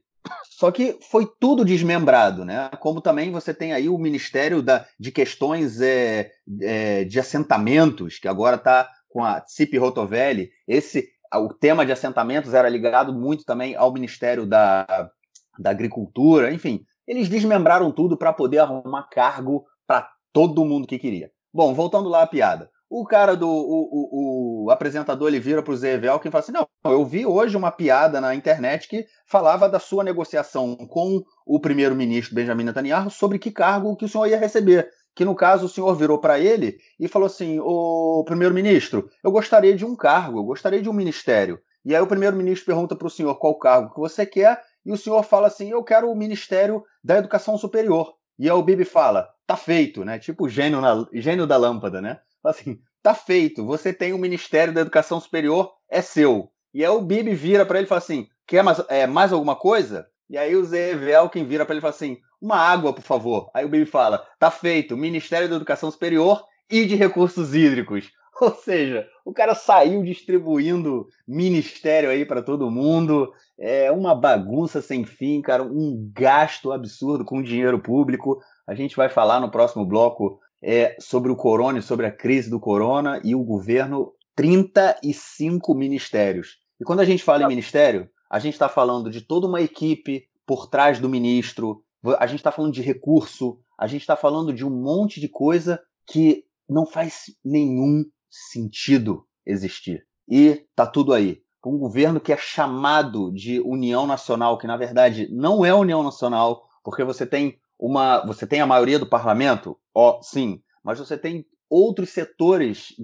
Só que foi tudo desmembrado, né? Como também você tem aí o Ministério da, de Questões é, é, de Assentamentos, que agora está com a Cipi Rotovelli. Esse, o tema de assentamentos era ligado muito também ao Ministério da, da Agricultura, enfim. Eles desmembraram tudo para poder arrumar cargo para todo mundo que queria. Bom, voltando lá à piada. O cara do. O, o, o apresentador ele vira pro Zé Velkin e fala assim: Não, eu vi hoje uma piada na internet que falava da sua negociação com o primeiro-ministro Benjamin Netanyahu sobre que cargo que o senhor ia receber. Que no caso o senhor virou para ele e falou assim: Ô primeiro-ministro, eu gostaria de um cargo, eu gostaria de um ministério. E aí o primeiro-ministro pergunta para o senhor qual cargo que você quer, e o senhor fala assim: Eu quero o Ministério da Educação Superior. E aí o Bibi fala: Tá feito, né? Tipo gênio, na, gênio da lâmpada, né? Assim, tá feito, você tem o Ministério da Educação Superior, é seu. E aí o Bibi vira para ele e fala assim, quer mais, é, mais alguma coisa? E aí o Zé Velkin vira para ele e fala assim, uma água, por favor. Aí o Bibi fala, tá feito, Ministério da Educação Superior e de Recursos Hídricos. Ou seja, o cara saiu distribuindo ministério aí para todo mundo. É uma bagunça sem fim, cara, um gasto absurdo com dinheiro público. A gente vai falar no próximo bloco é, sobre o corona e sobre a crise do corona e o governo 35 ministérios. E quando a gente fala em ministério, a gente está falando de toda uma equipe por trás do ministro, a gente está falando de recurso, a gente está falando de um monte de coisa que não faz nenhum sentido existir. E tá tudo aí. Um governo que é chamado de União Nacional, que na verdade não é União Nacional, porque você tem uma, você tem a maioria do parlamento, ó, sim, mas você tem outros setores,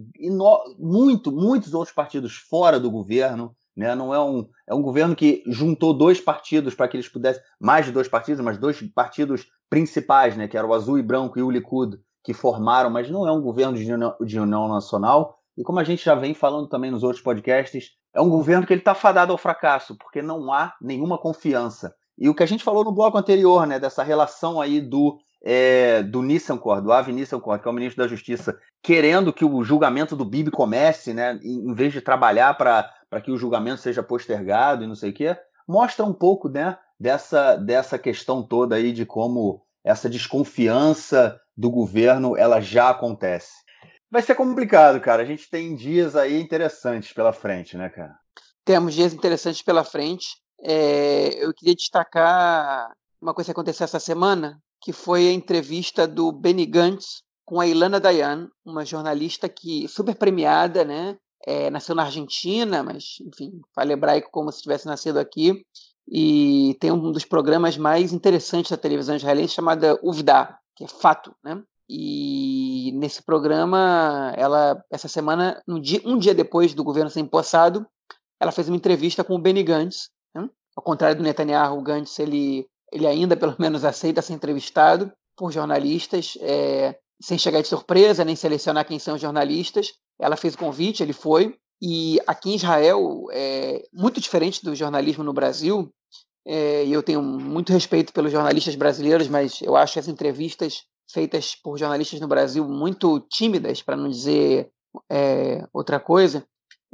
muito, muitos outros partidos fora do governo, né? Não é um, é um governo que juntou dois partidos para que eles pudessem, mais de dois partidos, mas dois partidos principais, né? Que eram o Azul e Branco e o Likud, que formaram, mas não é um governo de união, de união nacional. E como a gente já vem falando também nos outros podcasts, é um governo que ele está fadado ao fracasso, porque não há nenhuma confiança. E o que a gente falou no bloco anterior, né, dessa relação aí do é, do Nissankor, do Avi Nissankor, que é o ministro da Justiça, querendo que o julgamento do Bibi comece, né, em vez de trabalhar para que o julgamento seja postergado e não sei o quê, mostra um pouco né, dessa, dessa questão toda aí de como essa desconfiança do governo ela já acontece. Vai ser complicado, cara. A gente tem dias aí interessantes pela frente, né, cara? Temos dias interessantes pela frente. É, eu queria destacar uma coisa que aconteceu essa semana, que foi a entrevista do Benny Gantz com a Ilana Dayan, uma jornalista que super premiada, né? É, nasceu na Argentina, mas, enfim, fala hebraico como se tivesse nascido aqui. E tem um dos programas mais interessantes da televisão israelense chamada Uvda, que é fato, né? E nesse programa, ela essa semana, um dia, um dia depois do governo ser empossado, ela fez uma entrevista com o Benny Gantz. Ao contrário do Netanyahu, o Gantz ele, ele ainda pelo menos aceita ser entrevistado por jornalistas, é, sem chegar de surpresa, nem selecionar quem são os jornalistas. Ela fez o convite, ele foi. E aqui em Israel, é muito diferente do jornalismo no Brasil, é, eu tenho muito respeito pelos jornalistas brasileiros, mas eu acho as entrevistas feitas por jornalistas no Brasil muito tímidas, para não dizer é, outra coisa.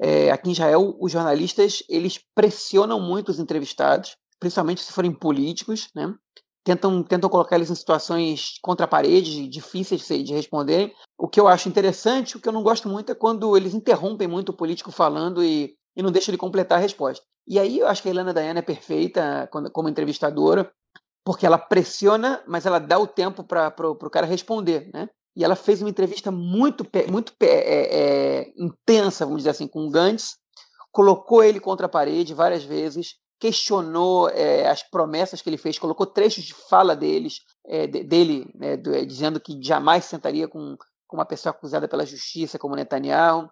É, aqui em Israel, os jornalistas eles pressionam muito os entrevistados, principalmente se forem políticos, né? tentam, tentam colocar eles em situações contra a parede, difíceis de, de responderem. O que eu acho interessante, o que eu não gosto muito é quando eles interrompem muito o político falando e, e não deixam ele completar a resposta. E aí eu acho que a Helena Dayana é perfeita quando, como entrevistadora, porque ela pressiona, mas ela dá o tempo para o cara responder, né? E ela fez uma entrevista muito, muito é, é, intensa, vamos dizer assim, com o Gantz, colocou ele contra a parede várias vezes, questionou é, as promessas que ele fez, colocou trechos de fala deles, é, dele, né, do, é, dizendo que jamais sentaria com, com uma pessoa acusada pela justiça como Netanyahu.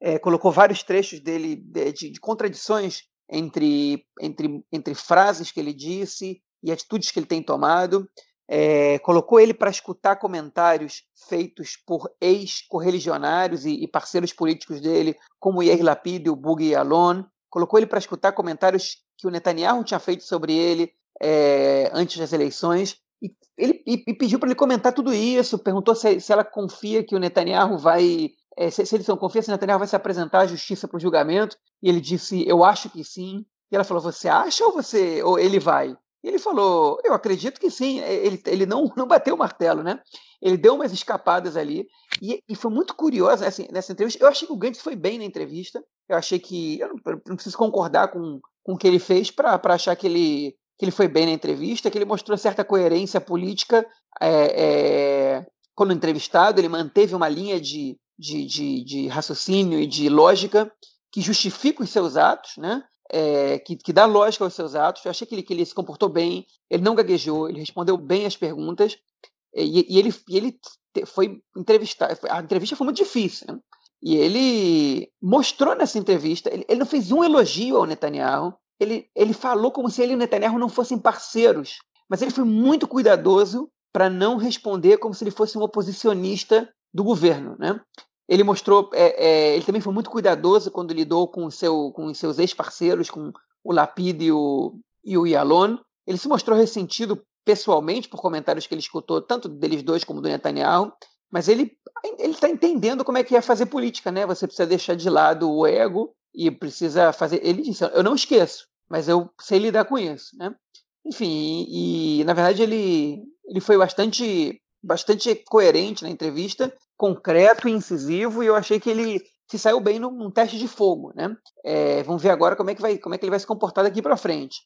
É, colocou vários trechos dele de, de, de, contradições entre, entre, entre frases que ele disse e atitudes que ele tem tomado. É, colocou ele para escutar comentários feitos por ex-correligionários e, e, parceiros políticos dele, como Yair Lapid o Bugi Alon. Colocou ele para escutar comentários que o Netanyahu tinha feito sobre ele é, antes das eleições. E, ele, e, e pediu para ele comentar tudo isso, perguntou se, se, ela confia que o Netanyahu vai. É, se, se ele não confia se o Netanyahu vai se apresentar à justiça para o julgamento. E ele disse: Eu acho que sim. E ela falou: Você acha ou você ou ele vai? E ele falou: Eu acredito que sim. Ele, ele não, não bateu o martelo, né? Ele deu umas escapadas ali. E, e foi muito curioso assim, nessa entrevista. Eu achei que o Gantz foi bem na entrevista. Eu achei que. Eu não, eu não preciso concordar com, com o que ele fez para achar que ele, que ele foi bem na entrevista, que ele mostrou certa coerência política é, é, quando entrevistado, ele manteve uma linha de, de, de, de, raciocínio e de lógica que justifica os seus atos, né? É, que, que dá lógica aos seus atos. Eu achei que ele, que ele se comportou bem, ele não gaguejou, ele respondeu bem as perguntas e, e ele, e ele foi entrevistado. A entrevista foi muito difícil, né? E ele mostrou nessa entrevista, ele, ele não fez um elogio ao Netanyahu, ele, ele falou como se ele e o Netanyahu não fossem parceiros, mas ele foi muito cuidadoso para não responder como se ele fosse um oposicionista do governo. Né? Ele mostrou, é, é, ele também foi muito cuidadoso quando lidou com, seu, com os seus ex-parceiros, com o Lapid e o, e o Yalon. Ele se mostrou ressentido pessoalmente por comentários que ele escutou, tanto deles dois como do Netanyahu, mas ele está entendendo como é que é fazer política, né? Você precisa deixar de lado o ego e precisa fazer. Ele disse: eu não esqueço, mas eu sei lidar com isso, né? Enfim, e, e na verdade ele ele foi bastante bastante coerente na entrevista, concreto e incisivo, e eu achei que ele se saiu bem num, num teste de fogo, né? É, vamos ver agora como é que vai como é que ele vai se comportar daqui para frente.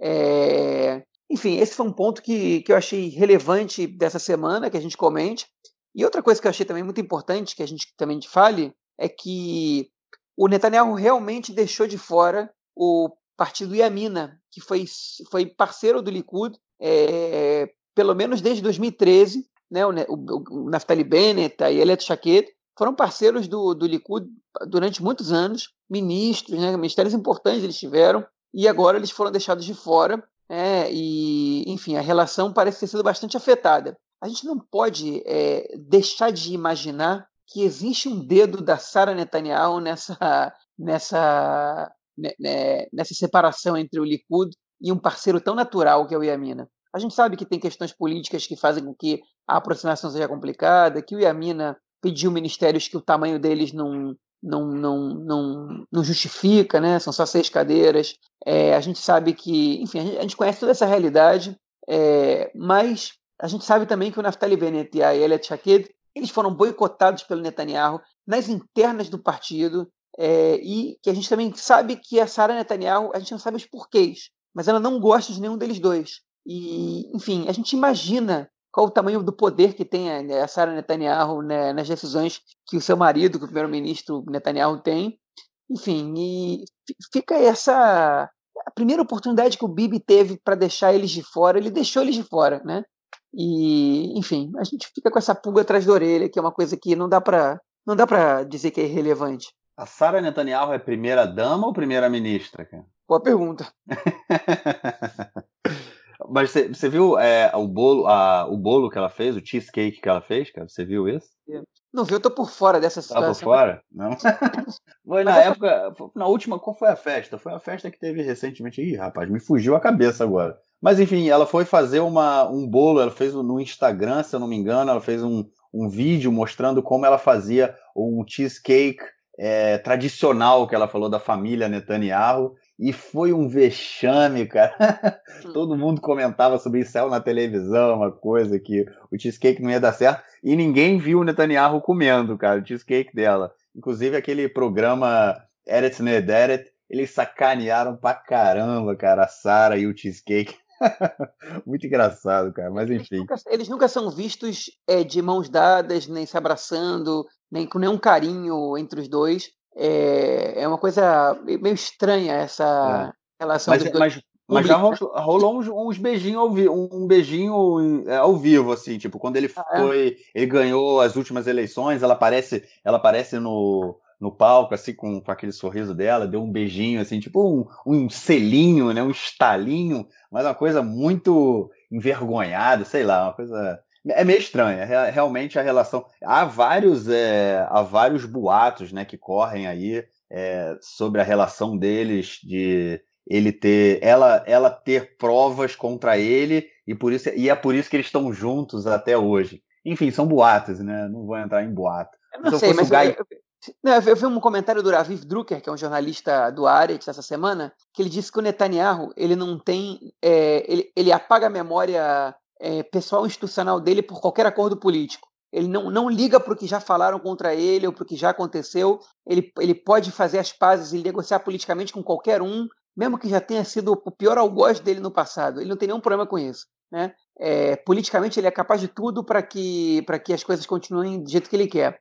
É, enfim, esse foi um ponto que, que eu achei relevante dessa semana que a gente comente. E outra coisa que eu achei também muito importante que a gente também fale é que o Netanyahu realmente deixou de fora o partido Yamina, que foi, foi parceiro do Likud é, pelo menos desde 2013, né, o, o, o Naftali Bennett, a Yelet Shaked, foram parceiros do, do Likud durante muitos anos, ministros, né, ministérios importantes eles tiveram, e agora eles foram deixados de fora, é, e enfim, a relação parece ter sido bastante afetada a gente não pode é, deixar de imaginar que existe um dedo da Sara Netanyahu nessa, nessa, né, né, nessa separação entre o Likud e um parceiro tão natural que é o Yamina. A gente sabe que tem questões políticas que fazem com que a aproximação seja complicada, que o Yamina pediu ministérios que o tamanho deles não, não, não, não, não justifica, né? são só seis cadeiras. É, a gente sabe que, enfim, a gente, a gente conhece toda essa realidade, é, mas a gente sabe também que o Naftali Bennett e a Elia Shaked eles foram boicotados pelo Netanyahu nas internas do partido é, e que a gente também sabe que a Sara Netanyahu, a gente não sabe os porquês, mas ela não gosta de nenhum deles dois. E, enfim, a gente imagina qual o tamanho do poder que tem a Sarah Netanyahu né, nas decisões que o seu marido, que o primeiro-ministro Netanyahu tem. Enfim, e fica essa a primeira oportunidade que o Bibi teve para deixar eles de fora, ele deixou eles de fora, né? E, enfim, a gente fica com essa pulga atrás da orelha, que é uma coisa que não dá para não dá para dizer que é irrelevante. A Sara Netanyahu é primeira dama ou primeira ministra, cara? Boa pergunta. Mas você viu é, o bolo, a, o bolo que ela fez, o cheesecake que ela fez, cara? Você viu isso? Não viu, eu tô por fora dessa situação. Tá por fora? Não. foi na época, na última, qual foi a festa? Foi a festa que teve recentemente. Ih, rapaz, me fugiu a cabeça agora. Mas enfim, ela foi fazer uma, um bolo, ela fez no Instagram, se eu não me engano, ela fez um, um vídeo mostrando como ela fazia um cheesecake é, tradicional que ela falou da família Netanyahu. E foi um vexame, cara. Hum. Todo mundo comentava sobre isso na televisão, uma coisa que o cheesecake não ia dar certo. E ninguém viu o Netanyahu comendo, cara, o cheesecake dela. Inclusive aquele programa Eretz Nederet, eles sacanearam pra caramba, cara, a Sara e o cheesecake. Muito engraçado, cara, mas enfim. Eles nunca, eles nunca são vistos é, de mãos dadas, nem se abraçando, nem com nenhum carinho entre os dois. É, é uma coisa meio estranha essa é. relação mas, mas, mas, já rolou, rolou uns, uns, beijinhos ao vivo, um beijinho é, ao vivo, assim, tipo, quando ele ah, é? foi. Ele ganhou as últimas eleições, ela aparece, ela aparece no, no palco, assim, com, com aquele sorriso dela, deu um beijinho, assim, tipo um, um selinho, né? Um estalinho, mas uma coisa muito envergonhada, sei lá, uma coisa. É meio estranha, realmente a relação. Há vários, é, há vários boatos né, que correm aí é, sobre a relação deles, de ele ter. Ela, ela ter provas contra ele, e, por isso, e é por isso que eles estão juntos até hoje. Enfim, são boatos, né? Não vou entrar em boato. Eu não sei, mas eu, eu, eu, vi um comentário do Raviv Drucker, que é um jornalista do Aretz essa semana, que ele disse que o Netanyahu ele não tem, é, ele, ele apaga a memória é, pessoal institucional dele por qualquer acordo político. Ele não, não liga para o que já falaram contra ele ou para o que já aconteceu. Ele, ele pode fazer as pazes e negociar politicamente com qualquer um, mesmo que já tenha sido o pior algoz dele no passado. Ele não tem nenhum problema com isso. Né? É, politicamente, ele é capaz de tudo para que, que as coisas continuem do jeito que ele quer.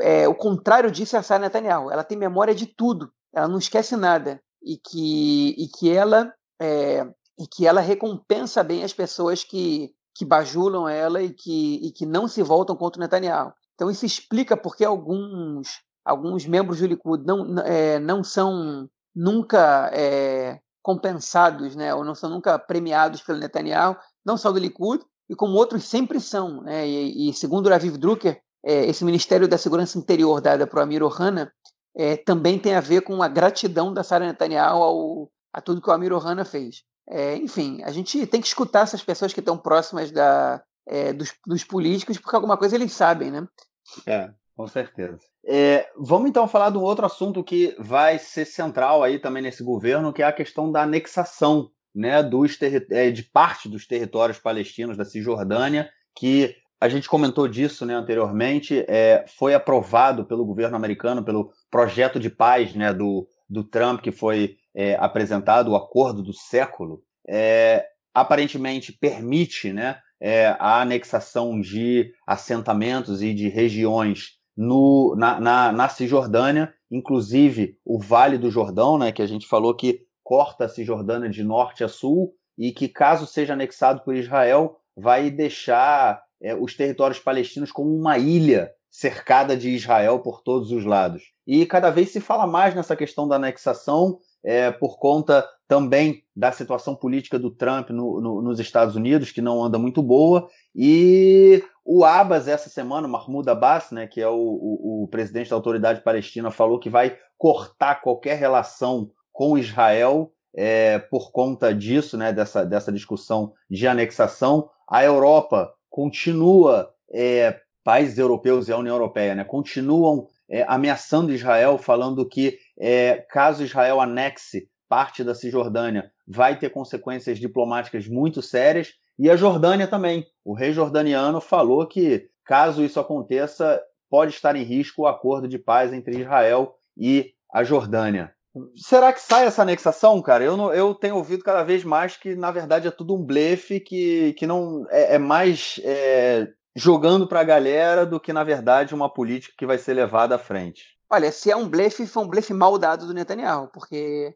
É, o contrário disso é a Sarah Netanyahu. Ela tem memória de tudo. Ela não esquece nada. E que, e que ela é, e que ela recompensa bem as pessoas que, que bajulam ela e que, e que não se voltam contra o Netanyahu. Então isso explica porque alguns, alguns membros do Likud não, é, não são nunca é, compensados, né, ou não são nunca premiados pelo Netanyahu, não só do Likud, e como outros sempre são. Né, e, e segundo o Raviv Drucker, é, esse Ministério da Segurança Interior dada para o Amir Ohana também tem a ver com a gratidão da Sarah Netanyahu ao, a tudo que o Amir Ohana fez. É, enfim, a gente tem que escutar essas pessoas que estão próximas da, é, dos, dos, políticos, porque alguma coisa eles sabem, né? É, com certeza. É, vamos então falar de um outro assunto que vai ser central aí também nesse governo, que é a questão da anexação né, dos é, de parte dos territórios palestinos da Cisjordânia, que a gente comentou disso né, anteriormente, é, foi aprovado pelo governo americano, pelo projeto de paz né, do, do Trump, que foi é, apresentado, o acordo do século, é, aparentemente permite né, é, a anexação de assentamentos e de regiões no, na, na, na, Cisjordânia, inclusive o Vale do Jordão, né, que a gente falou que corta a Cisjordânia de norte a sul e que, caso seja anexado por Israel, vai deixar é, os territórios palestinos como uma ilha cercada de Israel por todos os lados. E cada vez se fala mais nessa questão da anexação, é, por conta também da situação política do Trump no, no, nos Estados Unidos, que não anda muito boa, e o Abbas, essa semana, Mahmoud Abbas, né, que é o, o, o presidente da autoridade palestina, falou que vai cortar qualquer relação com Israel é, por conta disso, né, dessa, dessa discussão de anexação. A Europa continua, é, países europeus e a União Europeia, né, continuam é, ameaçando Israel, falando que é, caso Israel anexe parte da Cisjordânia, vai ter consequências diplomáticas muito sérias. E a Jordânia também. O rei jordaniano falou que, caso isso aconteça, pode estar em risco o acordo de paz entre Israel e a Jordânia. Será que sai essa anexação, cara? Eu, não, eu tenho ouvido cada vez mais que, na verdade, é tudo um blefe, que, que não é, é mais é, jogando para a galera do que, na verdade, uma política que vai ser levada à frente. Olha, se é um blefe, foi um blefe mal dado do Netanyahu, porque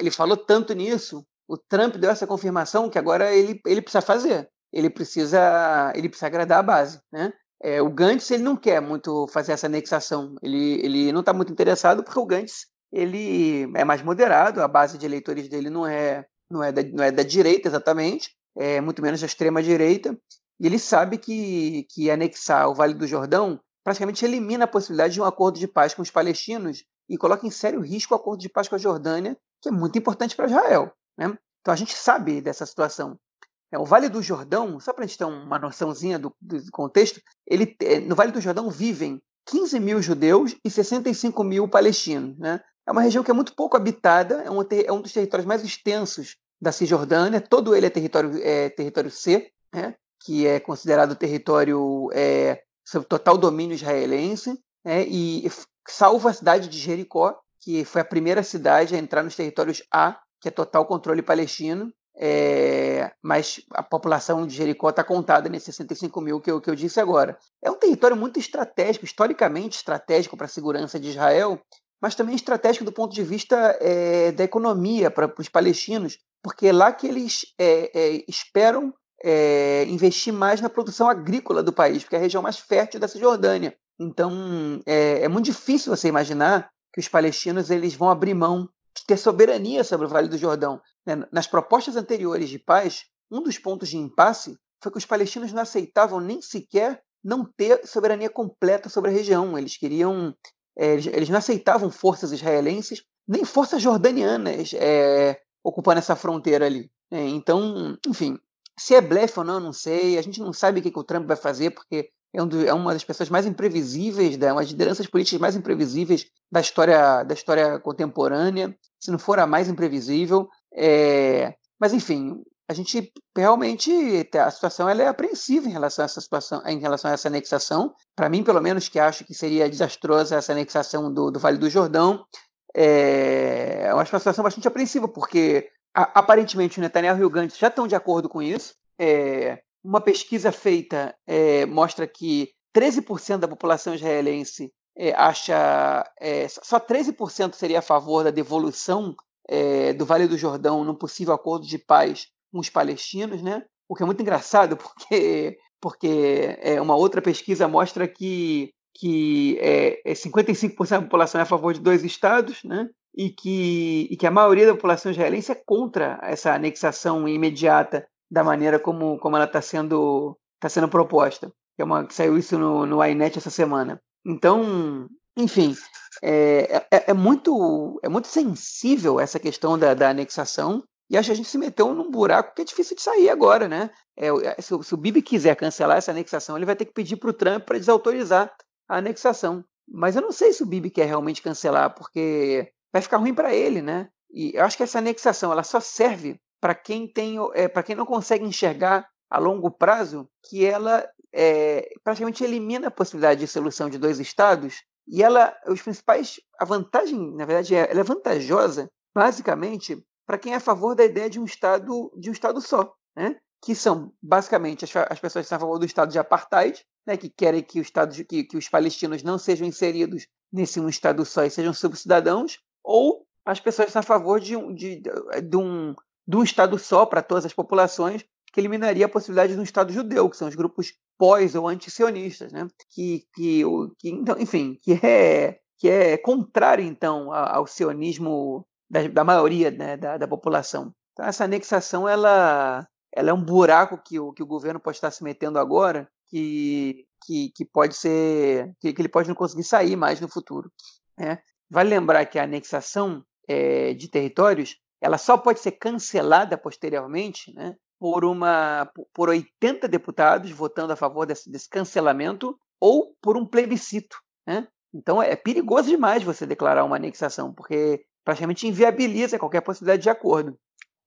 ele falou tanto nisso, o Trump deu essa confirmação que agora ele, ele precisa fazer. Ele precisa, ele precisa agradar a base, né? É, o Gantz ele não quer muito fazer essa anexação. Ele, ele não está muito interessado porque o Gantz ele é mais moderado, a base de eleitores dele não é, não é, da, não é da direita exatamente, é muito menos da extrema direita. E ele sabe que, que anexar o Vale do Jordão praticamente elimina a possibilidade de um acordo de paz com os palestinos e coloca em sério risco o acordo de paz com a Jordânia, que é muito importante para Israel. Né? Então a gente sabe dessa situação. É, o Vale do Jordão, só para a gente ter uma noçãozinha do, do contexto, ele, é, no Vale do Jordão vivem 15 mil judeus e 65 mil palestinos. Né? É uma região que é muito pouco habitada, é um, é um dos territórios mais extensos da Cisjordânia, todo ele é território, é, território C, né? Que é considerado território é, sob total domínio israelense, né? e salvo a cidade de Jericó, que foi a primeira cidade a entrar nos territórios A, que é total controle palestino, é, mas a população de Jericó está contada nesses 65 mil que eu, que eu disse agora. É um território muito estratégico, historicamente estratégico para a segurança de Israel, mas também estratégico do ponto de vista é, da economia para os palestinos, porque é lá que eles é, esperam investir mais na produção agrícola do país, porque é a região mais fértil da Cisjordânia. Então é, muito difícil você imaginar que os palestinos eles vão abrir mão de ter soberania sobre o Vale do Jordão. Né? Nas propostas anteriores de paz, um dos pontos de impasse foi que os palestinos não aceitavam nem sequer não ter soberania completa sobre a região. Eles queriam, é, eles não aceitavam forças israelenses nem forças jordanianas é, ocupando essa fronteira ali. Né? Então, enfim, se é blefe ou não, não sei. A gente não sabe o que, que o Trump vai fazer, porque é, um do, é, uma das pessoas mais imprevisíveis, uma das lideranças políticas mais imprevisíveis da história, da história contemporânea, se não for a mais imprevisível. É, mas, enfim, a gente realmente a situação ela é apreensiva em relação a essa situação, em relação a essa anexação. Para mim, pelo menos, que acho que seria desastrosa essa anexação do, do Vale do Jordão, é, é uma situação bastante apreensiva, porque a, aparentemente o Netanyahu e o Gantz já estão de acordo com isso. É, uma pesquisa feita é, mostra que 13% da população israelense é, acha. É, só 13% seria a favor da devolução é, do Vale do Jordão num possível acordo de paz com os palestinos, né? O que é muito engraçado, porque, porque é, uma outra pesquisa mostra que, que é, 55% da população é a favor de dois estados, né? E que, e que a maioria da população israelense é contra essa anexação imediata da maneira como, como ela está sendo, tá sendo proposta. Que, é uma, que saiu isso no, no iNet essa semana. Então, enfim, é, é, é, muito, é muito sensível essa questão da, da anexação. E acho que a gente se meteu num buraco que é difícil de sair agora, né? É, é se, se, o Bibi quiser cancelar essa anexação, ele vai ter que pedir para o Trump para desautorizar a anexação. Mas eu não sei se o Bibi quer realmente cancelar, porque vai ficar ruim para ele, né? E eu acho que essa anexação ela só serve para quem tem, é, para quem não consegue enxergar a longo prazo que ela é, praticamente elimina a possibilidade de solução de dois estados e ela, os principais, a vantagem, na verdade, é, ela é vantajosa, basicamente, para quem é a favor da ideia de um estado, de um estado só, né? Que são basicamente as, as pessoas que são a favor do estado de apartheid, né? Que querem que, o estado que, que os palestinos não sejam inseridos nesse um estado só e sejam subcidadãos, ou as pessoas são a favor de, de, de um de um Estado só para todas as populações, que eliminaria a possibilidade de um Estado judeu, que são os grupos pós ou anti-sionistas, né? que, que, que, então, enfim, que é, que é contrário, então, ao sionismo da, da maioria né, da, da população. Então, essa anexação ela, ela é um buraco que o, que o governo pode estar se metendo agora, que, que, que pode ser que, que ele pode não conseguir sair mais no futuro. Né? Vale lembrar que a anexação é, de territórios ela só pode ser cancelada posteriormente né, por, uma, por 80 deputados votando a favor desse, desse cancelamento ou por um plebiscito. Né? Então é perigoso demais você declarar uma anexação, porque praticamente inviabiliza qualquer possibilidade de acordo.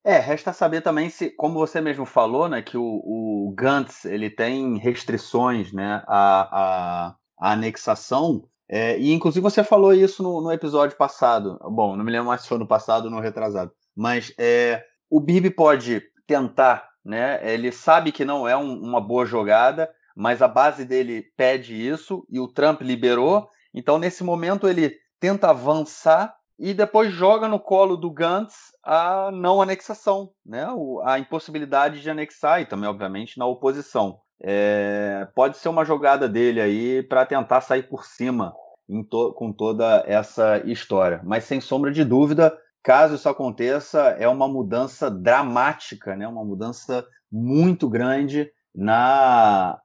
É, resta saber também se, como você mesmo falou, né, que o, o Gantz ele tem restrições né, à, à, à anexação. É, e inclusive você falou isso no, no, episódio passado. Bom, não me lembro mais se foi no passado ou no retrasado. Mas é, o Bibi pode tentar, né? Ele sabe que não é um, uma boa jogada, mas a base dele pede isso e o Trump liberou. Então, nesse momento, ele tenta avançar e depois joga no colo do Gantz a não anexação, né? a impossibilidade de anexar e também, obviamente, na oposição. É, pode ser uma jogada dele aí para tentar sair por cima to com toda essa história. Mas sem sombra de dúvida, caso isso aconteça, é uma mudança dramática, né? uma mudança muito grande na,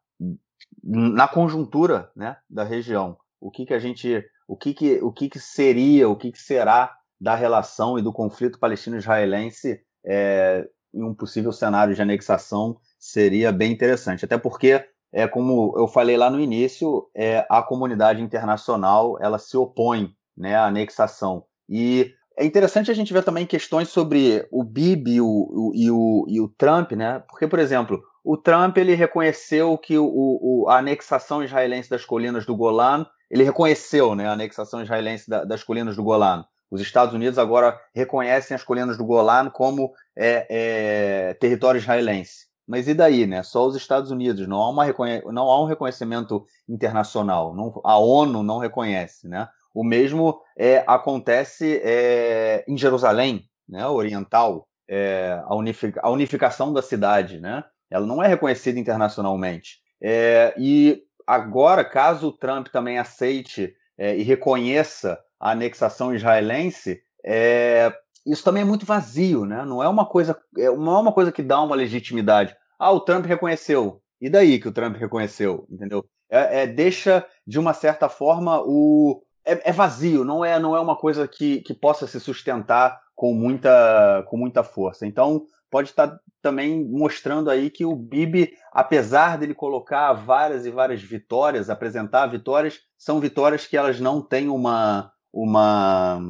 na conjuntura né? da região. O que, que a gente o que, que, o que, que seria, o que, que será da relação e do conflito palestino-israelense é, em um possível cenário de anexação seria bem interessante. Até porque, é como eu falei lá no início, é, a comunidade internacional ela se opõe né, à anexação. E é interessante a gente ver também questões sobre o Bibi o, o, e, o, e o Trump, né? Porque, por exemplo, o Trump ele reconheceu que o, o, a anexação israelense das colinas do Golan ele reconheceu né, a anexação israelense da, das colinas do Golan. Os Estados Unidos agora reconhecem as colinas do Golan como é, é, território israelense. Mas e daí, né? Só os Estados Unidos, não há, uma não há um reconhecimento internacional, não, a ONU não reconhece, né? O mesmo é, acontece é, em Jerusalém, né, oriental, é, a, unific, a, unificação da cidade, né? Ela não é reconhecida internacionalmente. É, e agora, caso o Trump também aceite é, e reconheça a anexação israelense, é, isso também é muito vazio, né? Não é uma coisa, é, é uma coisa que dá uma legitimidade. Ah, o Trump reconheceu. E daí que o Trump reconheceu, entendeu? É, é deixa de uma certa forma o é, é, vazio, não é não é uma coisa que, que possa se sustentar com muita com muita força. Então pode estar também mostrando aí que o Bibi, apesar dele colocar várias e várias vitórias, apresentar vitórias, são vitórias que elas não têm uma, uma,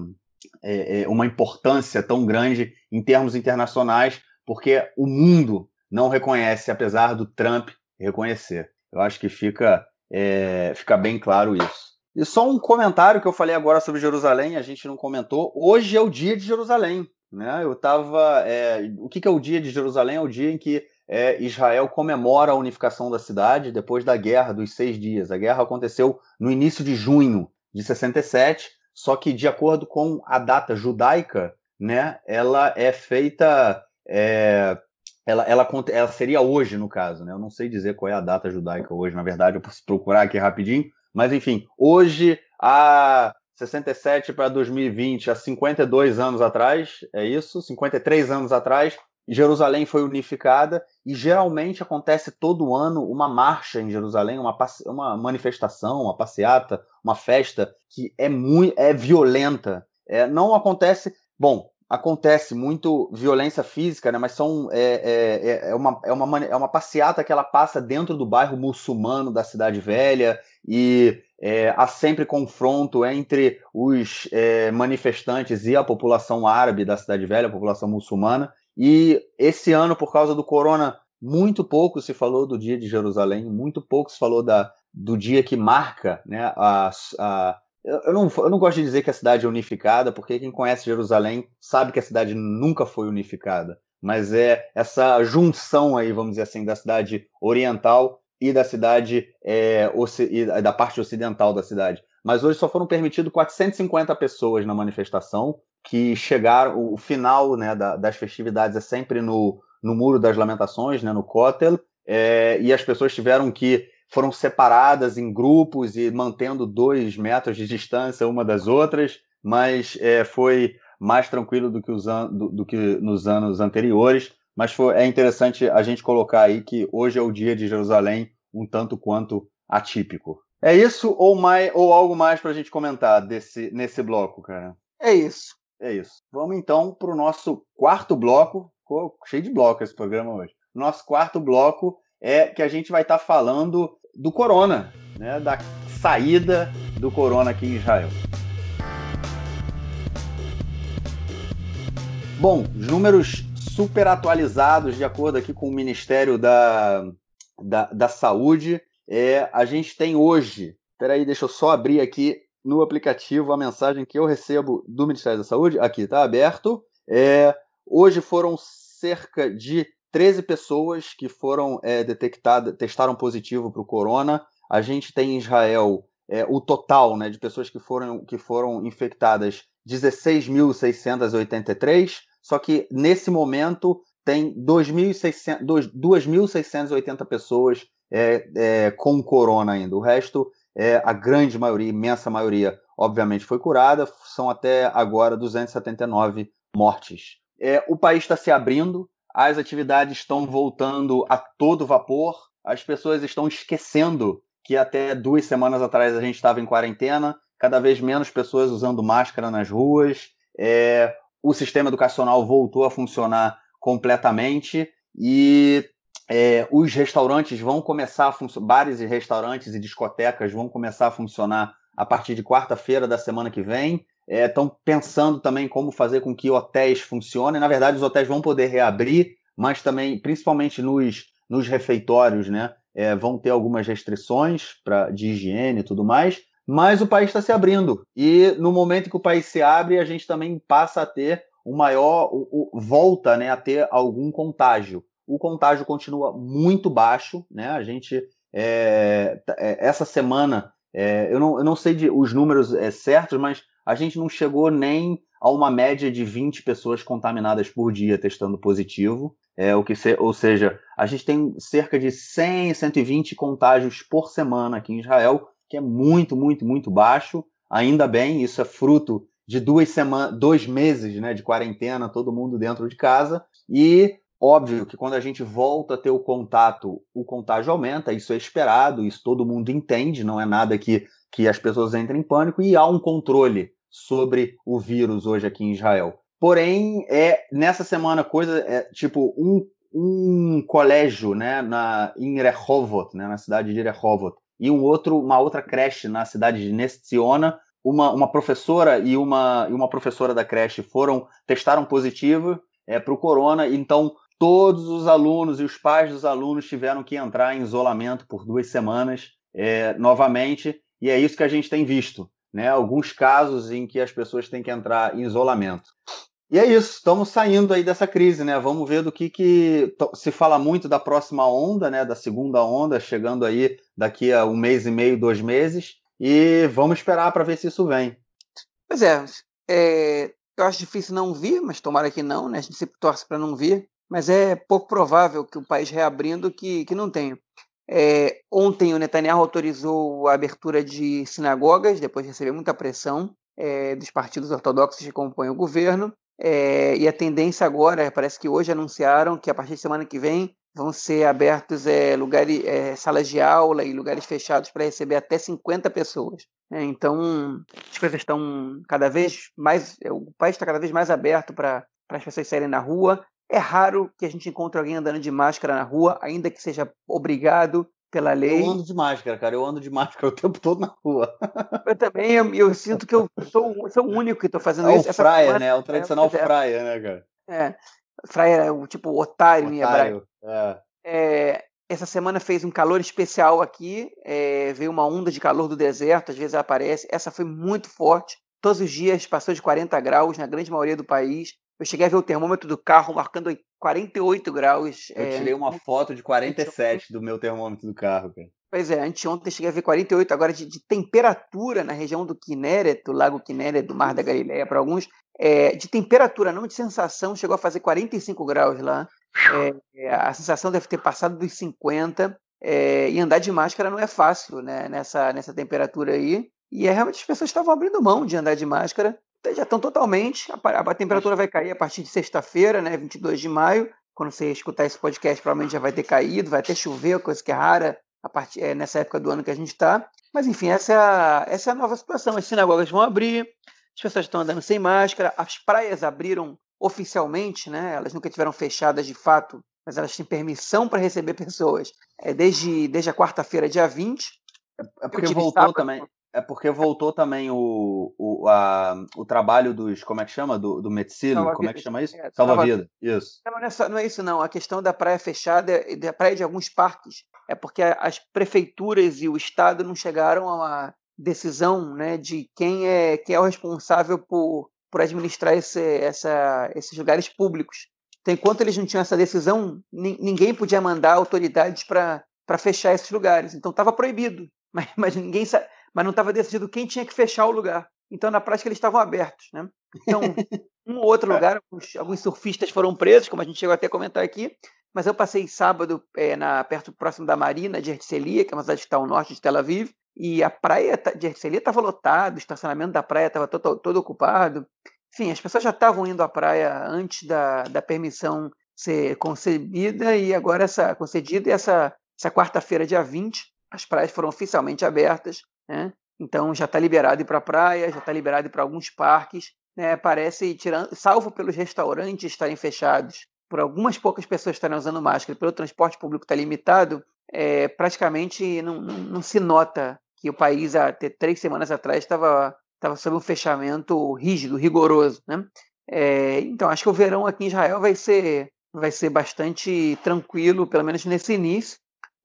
é, é, uma importância tão grande em termos internacionais, porque o mundo não reconhece, apesar do Trump reconhecer. Eu acho que fica, é, fica bem claro isso. E só um comentário que eu falei agora sobre Jerusalém, a gente não comentou. Hoje é o dia de Jerusalém. Né? Eu estava. É, o que, que, é o dia de Jerusalém? É o dia em que é, Israel comemora a unificação da cidade depois da guerra dos seis dias. A guerra aconteceu no início de junho de 67, só que de acordo com a data judaica, né, ela é feita. É, ela, ela, ela, seria hoje, no caso, né? Eu não sei dizer qual é a data judaica hoje, na verdade, eu posso procurar aqui rapidinho. Mas, enfim, hoje, a 67 para 2020, há 52 anos atrás, é isso? 53 anos atrás, Jerusalém foi unificada e geralmente acontece todo ano uma marcha em Jerusalém, uma, uma manifestação, uma passeata, uma festa que é muito é violenta. É, não acontece, bom, acontece muito violência física, né? Mas são é, é, é, é uma, é, uma, é uma passeata que ela passa dentro do bairro muçulmano da cidade velha e é, há sempre confronto entre os é, manifestantes e a população árabe da Cidade Velha, a população muçulmana. E esse ano, por causa do corona, muito pouco se falou do dia de Jerusalém, muito pouco se falou da, do dia que marca né, a, a eu não, eu não gosto de dizer que a cidade é unificada, porque quem conhece Jerusalém sabe que a cidade nunca foi unificada. Mas é essa junção aí, vamos dizer assim, da cidade oriental e da cidade é, e da parte ocidental da cidade. Mas hoje só foram permitidos 450 pessoas na manifestação, que chegaram. O final né, da, das festividades é sempre no, no Muro das Lamentações, né, no Kotel, é, e as pessoas tiveram que. foram separadas em grupos e mantendo dois metros de distância uma das outras, mas é, foi mais tranquilo do que, os an do, do que nos anos anteriores mas foi, é interessante a gente colocar aí que hoje é o dia de Jerusalém um tanto quanto atípico. É isso ou, mais, ou algo mais para a gente comentar desse, nesse bloco, cara? É isso. É isso. Vamos então para o nosso quarto bloco. Cheio de bloco esse programa hoje. Nosso quarto bloco é que a gente vai estar tá falando do corona, né? da saída do corona aqui em Israel. Bom, os números super atualizados, de acordo aqui com o Ministério da, da, da Saúde. É, a gente tem hoje, peraí, deixa eu só abrir aqui no aplicativo a mensagem que eu recebo do Ministério da Saúde. Aqui, está aberto. É, hoje foram cerca de 13 pessoas que foram é, detectadas, testaram positivo para o corona. A gente tem em Israel é, o total né, de pessoas que foram, que foram infectadas 16.683, só que nesse momento tem 2.680 pessoas é, é, com corona ainda. O resto, é, a grande maioria, imensa maioria, obviamente foi curada, são até agora 279 mortes. É, o país está se abrindo, as atividades estão voltando a todo vapor, as pessoas estão esquecendo que até duas semanas atrás a gente estava em quarentena, cada vez menos pessoas usando máscara nas ruas, é, o sistema educacional voltou a funcionar completamente e é, os restaurantes vão começar a funcionar, bares e restaurantes e discotecas vão começar a funcionar a partir de quarta-feira da semana que vem. Estão é, pensando também como fazer com que hotéis funcionem. Na verdade, os hotéis vão poder reabrir, mas também, principalmente nos, nos refeitórios, né? É, vão ter algumas restrições pra, de higiene e tudo mais. Mas o país está se abrindo. E no momento que o país se abre, a gente também passa a ter o maior. O, o, volta né, a ter algum contágio. O contágio continua muito baixo, né? A gente. É, é essa semana, é, eu, não, eu não sei de, os números é, certos, mas a gente não chegou nem a uma média de 20 pessoas contaminadas por dia testando positivo. É, o que se, ou seja, a gente tem cerca de 100, 120 contágios por semana aqui em Israel, que é muito, muito, muito baixo. Ainda bem, isso é fruto de duas semanas, dois meses né, de quarentena, todo mundo dentro de casa. E óbvio que quando a gente volta a ter o contato, o contágio aumenta, isso é esperado, isso todo mundo entende, não é nada que, que as pessoas entrem em pânico, e há um controle sobre o vírus hoje aqui em Israel. Porém, é nessa semana coisa é tipo um, um colégio, né, na em Rehovot, né, na cidade de Rehovot, e um outro, uma outra creche na cidade de Nestiona, uma, uma professora e uma, e uma professora da creche foram testaram positivo é, para o corona, então todos os alunos e os pais dos alunos tiveram que entrar em isolamento por duas semanas é, novamente, e é isso que a gente tem visto né, alguns casos em que as pessoas têm que entrar em isolamento. E é isso, estamos saindo aí dessa crise, né? Vamos ver do que, que se fala muito da próxima onda, né? Da segunda onda, chegando aí daqui a um mês e meio, dois meses, e vamos esperar para ver se isso vem. Pois é, é, eu acho difícil não vir, mas tomara que não, né? A gente sempre torce para não vir, mas é pouco provável que o país reabrindo que, que não tenha. É, ontem o Netanyahu autorizou a abertura de sinagogas, depois de receber muita pressão é, dos partidos ortodoxos que compõem o governo. É, e a tendência agora, parece que hoje anunciaram que a partir de semana que vem vão ser abertos lugares, salas de aula e lugares fechados para receber até 50 pessoas. Né? então, as coisas estão cada vez mais. O país está cada vez mais aberto para as pessoas saírem na rua. É raro que a gente encontre alguém andando de máscara na rua, ainda que seja obrigado pela lei. Eu ando de máscara, cara. Eu ando de máscara o tempo todo na rua. Eu também, eu, eu sinto que eu sou, sou, o único que estou fazendo é isso. O fraia, né? É o tradicional é, fraia, né, cara? É. Fraia é o tipo otário, otário em hebraico. É. é. essa semana fez um calor especial aqui. É, veio uma onda de calor do deserto, às vezes aparece. Essa foi muito forte. Todos os dias passou de 40 graus na grande maioria do país. Eu cheguei a ver o termômetro do carro marcando 48 graus. Eu é, tirei uma foto de 47 do meu termômetro do carro, cara. Pois é, anteontem cheguei a ver 48, agora de, de temperatura na região do Kinneret, do Lago Kinneret, do Mar da Galileia para alguns, é, de temperatura, não de sensação, chegou a fazer 45 graus lá. É, a sensação deve ter passado dos 50. É, e andar de máscara não é fácil né, nessa, nessa temperatura aí. E é, realmente as pessoas estavam abrindo mão de andar de máscara já estão totalmente. A, a temperatura vai cair a partir de sexta-feira, né, 22 de maio. Quando você escutar esse podcast, provavelmente já vai ter caído, vai até chover, coisa que é rara a partir, é, nessa época do ano que a gente está. Mas enfim, essa é, a, essa é a nova situação. As sinagogas vão abrir, as pessoas estão andando sem máscara, as praias abriram oficialmente, né? Elas nunca tiveram fechadas de fato, mas elas têm permissão para receber pessoas. É desde, desde a quarta-feira, dia 20. É porque voltou sábado, também. É porque voltou também o, o, a, o trabalho dos. Como é que chama? Do, do Metzilo? Como é que chama isso? É, Salva-vida. Isso. Não, não é, só, não é isso, não. A questão da praia fechada, da praia de alguns parques, é porque as prefeituras e o Estado não chegaram a, decisão né, de quem é, quem é o responsável por, por administrar esse, essa, esses lugares públicos. Então, enquanto eles não tinham essa decisão, ninguém podia mandar autoridades para fechar esses lugares. Então, estava proibido, mas, mas ninguém mas não estava decidido quem tinha que fechar o lugar. Então, na prática, eles estavam abertos. Né? Então, um ou outro lugar, alguns, alguns, surfistas foram presos, como a gente chegou até a comentar aqui, mas eu passei sábado é, na, perto próximo da Marina de Herzliya, que é uma cidade que está ao norte de Tel Aviv, e a praia de Herzliya estava lotada, o estacionamento da praia estava todo, todo, ocupado. Enfim, as pessoas já estavam indo à praia antes da, da permissão ser concebida e agora essa concedida e essa, essa quarta-feira, dia 20, as praias foram oficialmente abertas, né? Então já está liberado ir para a praia, já está liberado ir para alguns parques. Né? Parece, tirando, salvo pelos restaurantes estarem fechados, por algumas poucas pessoas estarem usando máscara, pelo transporte público estar tá limitado, é, praticamente não, não, não, se nota que o país, até três semanas atrás, estava estava sob um fechamento rígido, rigoroso. Né? É, então, acho que o verão aqui em Israel vai ser, vai ser bastante tranquilo, pelo menos nesse início.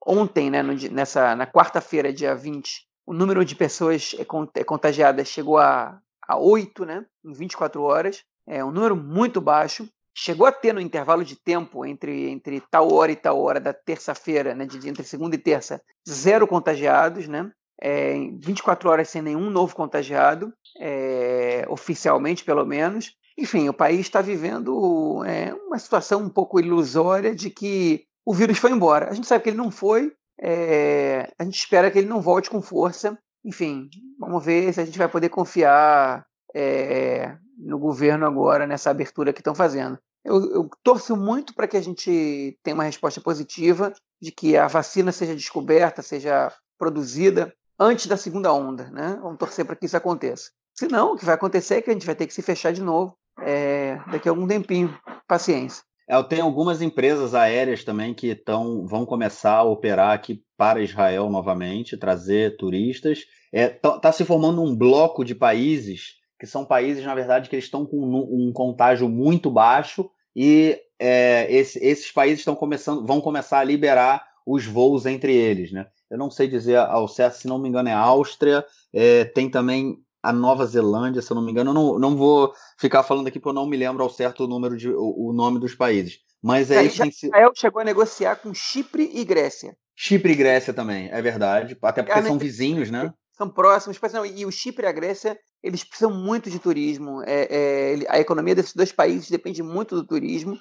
Ontem, né, no, nessa, na quarta-feira, dia 20, o número de pessoas é, é, contagiadas chegou a, a 8 né, em 24 horas. É um número muito baixo. Chegou a ter no intervalo de tempo entre, entre tal hora e tal hora da terça-feira, né, de, entre segunda e terça, zero contagiados, né? É, 24 horas sem nenhum novo contagiado, é, oficialmente pelo menos. Enfim, o país está vivendo é, uma situação um pouco ilusória de que o vírus foi embora. A gente sabe que ele não foi, é, a gente espera que ele não volte com força. Enfim, vamos ver se a gente vai poder confiar é, no governo agora, nessa abertura que estão fazendo. Eu, eu torço muito para que a gente tenha uma resposta positiva, de que a vacina seja descoberta, seja produzida antes da segunda onda. Né? Vamos torcer para que isso aconteça. Se não, o que vai acontecer é que a gente vai ter que se fechar de novo é, daqui a algum tempinho. Paciência. É, tenho algumas empresas aéreas também que tão, vão começar a operar aqui para Israel novamente, trazer turistas. Está é, tá, tá se formando um bloco de países que são países, na verdade, que estão com um, um contágio muito baixo e é, esse, esses países estão começando, vão começar a liberar os voos entre eles, né? Eu não sei dizer ao certo, se não me engano, é Áustria, é, tem também a Nova Zelândia, se eu não me engano. Eu não, não vou ficar falando aqui porque eu não me lembro ao certo o número de o, o nome dos países. Mas é, isso. Israel chegou a negociar com Chipre e Grécia. Chipre e Grécia também, é verdade. Até porque é, são vizinhos, né? São próximos. E o Chipre e a Grécia, eles precisam muito de turismo. É, é, a economia desses dois países depende muito do turismo.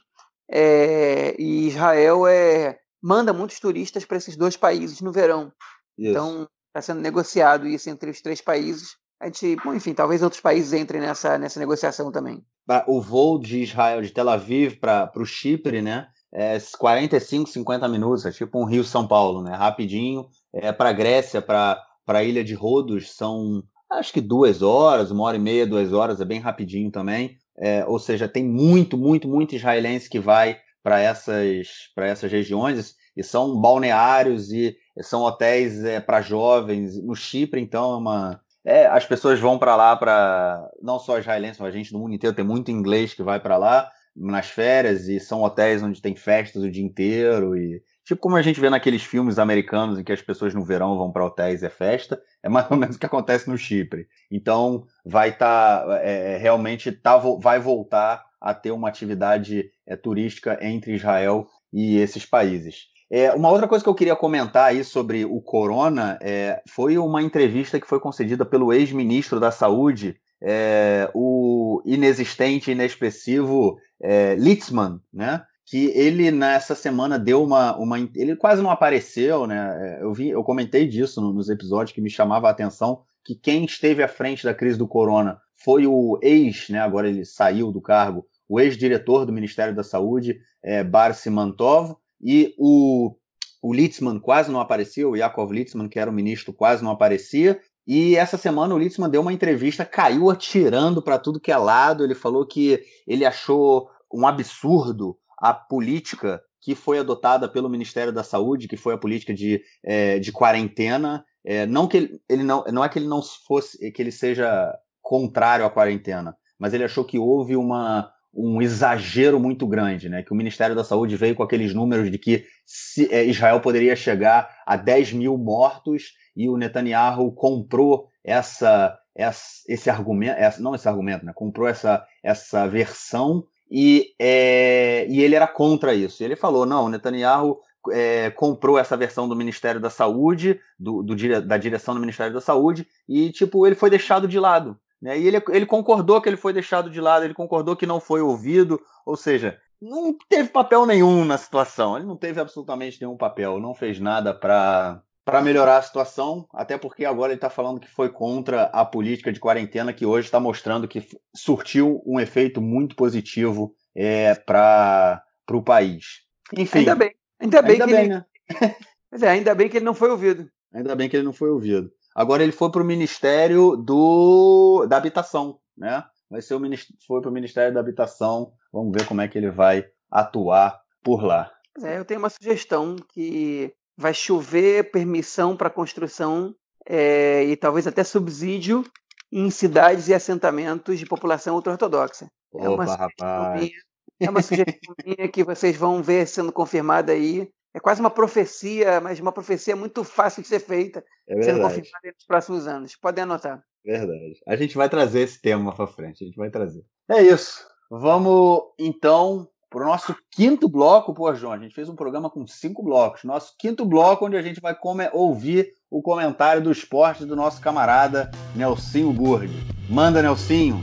É, e Israel é, manda muitos turistas para esses dois países no verão. Isso. Então, está sendo negociado isso entre os três países a gente, bom, enfim, talvez outros países entrem nessa, nessa negociação também. O voo de Israel, de Tel Aviv para o Chipre, né? É 45, 50 minutos, é tipo um Rio-São Paulo, né? Rapidinho. É, para Grécia, para a ilha de Rodos, são acho que duas horas, uma hora e meia, duas horas, é bem rapidinho também. É, ou seja, tem muito, muito, muito israelense que vai para essas, essas regiões e são balneários e são hotéis é, para jovens. No Chipre, então, é uma, é, as pessoas vão para lá para não só israelenses, mas a gente do mundo inteiro tem muito inglês que vai para lá nas férias e são hotéis onde tem festas o dia inteiro e tipo como a gente vê naqueles filmes americanos em que as pessoas no verão vão para hotéis e é festa, é mais ou menos o que acontece no Chipre. Então vai estar tá, é, é, realmente tá, vai voltar a ter uma atividade é, turística entre Israel e esses países. É, uma outra coisa que eu queria comentar aí sobre o corona é, foi uma entrevista que foi concedida pelo ex-ministro da Saúde, é, o inexistente, inexpressivo é, Litzman, né? Que ele nessa semana deu uma, uma. Ele quase não apareceu, né? É, eu, vi, eu comentei disso nos episódios que me chamava a atenção que quem esteve à frente da crise do corona foi o ex, né? Agora ele saiu do cargo, o ex-diretor do Ministério da Saúde, é, Barsi Mantov, e o, o Litzman quase não aparecia, o Yakov Litzman, que era o ministro, quase não aparecia. E essa semana o Litzman deu uma entrevista, caiu atirando para tudo que é lado. Ele falou que ele achou um absurdo a política que foi adotada pelo Ministério da Saúde, que foi a política de, é, de quarentena. É, não que ele, ele, não, não é que ele não fosse, que ele seja contrário à quarentena, mas ele achou que houve uma, um exagero muito grande, né? Que o Ministério da Saúde veio com aqueles números de que se, é, Israel poderia chegar a 10 mil mortos e o Netanyahu comprou essa, essa esse argumento, essa, não esse argumento, né? Comprou essa, essa versão e, é, e ele era contra isso. Ele falou: não, o Netanyahu é, comprou essa versão do Ministério da Saúde, do, do, da direção do Ministério da Saúde, e tipo, ele foi deixado de lado. Né? E ele, ele concordou que ele foi deixado de lado, ele concordou que não foi ouvido, ou seja, não teve papel nenhum na situação. Ele não teve absolutamente nenhum papel, não fez nada para para melhorar a situação, até porque agora ele está falando que foi contra a política de quarentena, que hoje está mostrando que surtiu um efeito muito positivo é, para o país. Enfim. Ainda bem. Ainda bem ainda que bem, ele... né? Mas é, ainda bem que ele não foi ouvido. Ainda bem que ele não foi ouvido. Agora ele foi para o Ministério do da Habitação, né? Vai ser o foi para o Ministério da Habitação. Vamos ver como é que ele vai atuar por lá. É, eu tenho uma sugestão que vai chover permissão para construção é, e talvez até subsídio em cidades e assentamentos de população ultra-ortodoxa. É uma rapaz. Minha, é uma sugestão minha que vocês vão ver sendo confirmada aí é quase uma profecia, mas uma profecia muito fácil de ser feita, é sendo confirmada nos próximos anos. Podem anotar. Verdade. A gente vai trazer esse tema para frente, a gente vai trazer. É isso. Vamos então para o nosso quinto bloco, pô, João. A gente fez um programa com cinco blocos. Nosso quinto bloco, onde a gente vai ouvir o comentário do esporte do nosso camarada Nelsinho Burg. Manda, Nelsinho!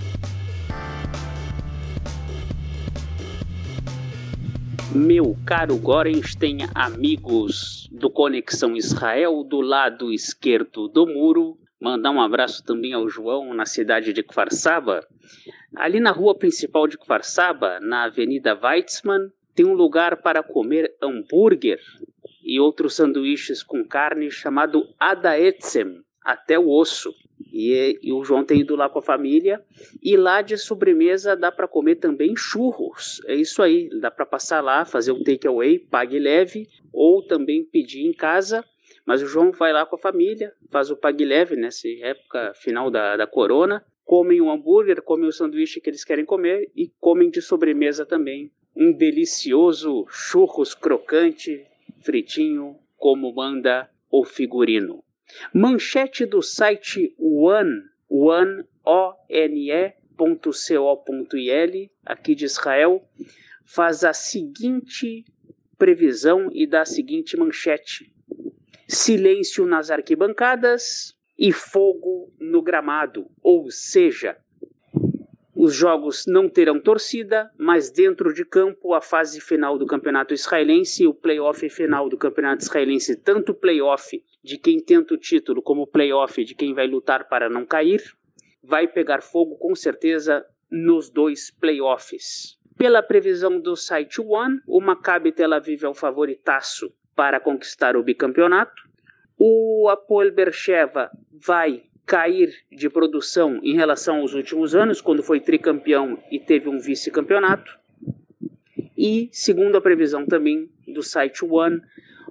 Meu caro Gorenstein, amigos do Conexão Israel, do lado esquerdo do muro, mandar um abraço também ao João na cidade de Kfar Saba. Ali na rua principal de Kfar Saba, na Avenida Weizmann, tem um lugar para comer hambúrguer e outros sanduíches com carne chamado Adaetzem, até o osso. E, e, o João tem ido lá com a família. E lá de sobremesa dá para comer também churros. É isso aí, dá para passar lá, fazer um takeaway, pague leve, ou também pedir em casa. Mas o João vai lá com a família, faz o pague leve nessa época final da, da corona. Comem o um hambúrguer, comem o sanduíche que eles querem comer e comem de sobremesa também um delicioso churros crocante, fritinho, como manda o figurino. Manchete do site one, one, O-N-E.co.il, aqui de Israel, faz a seguinte previsão e dá a seguinte manchete: silêncio nas arquibancadas e fogo no gramado, ou seja, os jogos não terão torcida, mas dentro de campo a fase final do campeonato israelense e o playoff final do campeonato israelense, tanto playoff de quem tenta o título como playoff de quem vai lutar para não cair, vai pegar fogo com certeza nos dois playoffs. Pela previsão do site One, o Maccabi Tel Aviv é o favoritaço para conquistar o bicampeonato. O Apoel Bercheva vai cair de produção em relação aos últimos anos, quando foi tricampeão e teve um vice-campeonato. E, segundo a previsão também do site One,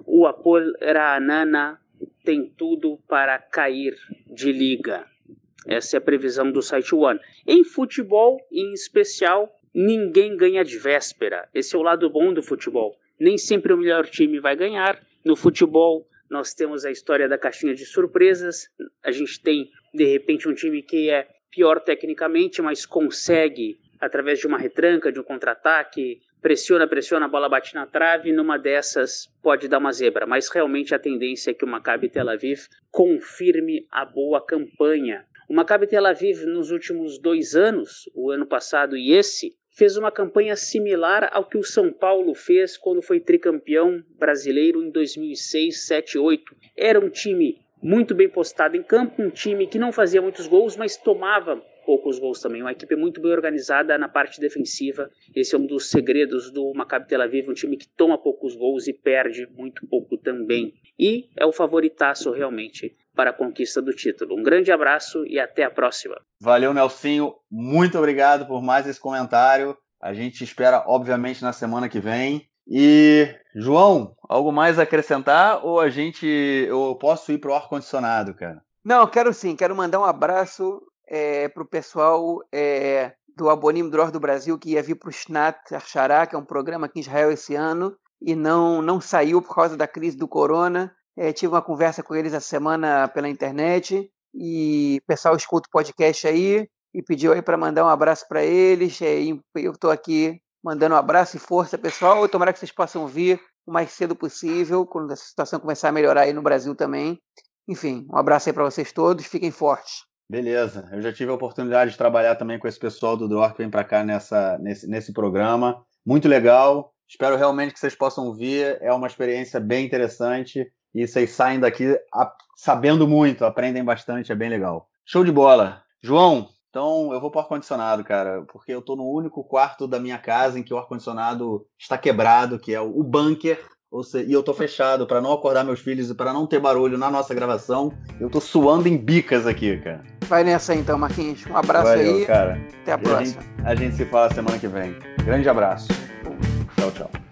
o Apol Ra'anana tem tudo para cair de liga. Essa é a previsão do site One. Em futebol, em especial, ninguém ganha de véspera. Esse é o lado bom do futebol. Nem sempre o melhor time vai ganhar. No futebol, nós temos a história da caixinha de surpresas. A gente tem, de repente, um time que é pior tecnicamente, mas consegue, através de uma retranca, de um contra-ataque, pressiona, pressiona, a bola bate na trave, numa dessas pode dar uma zebra. Mas realmente a tendência é que o Maccabi Tel Aviv confirme a boa campanha. O Maccabi Tel Aviv, nos últimos dois anos, o ano passado e esse, fez uma campanha similar ao que o São Paulo fez quando foi tricampeão brasileiro em 2006, 7, 8. Era um time muito bem postado em campo, um time que não fazia muitos gols, mas tomava poucos gols também. Uma equipe muito bem organizada na parte defensiva. Esse é um dos segredos do Maccabi Tel Aviv, um time que toma poucos gols e perde muito pouco também. E é o favoritaço realmente para a conquista do título. Um grande abraço e até a próxima. Valeu, Nelsinho. Muito obrigado por mais esse comentário. A gente espera, obviamente, na semana que vem. E, João, algo mais a acrescentar ou a gente. Eu posso ir para o ar-condicionado, cara? Não, quero sim. Quero mandar um abraço é, para o pessoal é, do Abonim Dror do Brasil, que ia vir para o Shnat Archará, que é um programa aqui em Israel esse ano, e não, não saiu por causa da crise do corona. É, tive uma conversa com eles essa semana pela internet, e o pessoal escuta o podcast aí, e pediu aí para mandar um abraço para eles. Eu estou aqui mandando um abraço e força, pessoal. Tomara que vocês possam vir o mais cedo possível, quando a situação começar a melhorar aí no Brasil também. Enfim, um abraço aí para vocês todos, fiquem fortes. Beleza, eu já tive a oportunidade de trabalhar também com esse pessoal do DOR que vem para cá nessa, nesse, nesse programa. Muito legal, espero realmente que vocês possam vir, é uma experiência bem interessante e vocês saem daqui sabendo muito, aprendem bastante, é bem legal. Show de bola. João, então eu vou para o ar-condicionado, cara, porque eu estou no único quarto da minha casa em que o ar-condicionado está quebrado, que é o bunker. Seja, e eu tô fechado para não acordar meus filhos e para não ter barulho na nossa gravação. Eu tô suando em bicas aqui, cara. Vai nessa então, Marquinhos. Um abraço Valeu, aí. cara. Até a e próxima. A gente, a gente se fala semana que vem. Grande abraço. Tchau, tchau.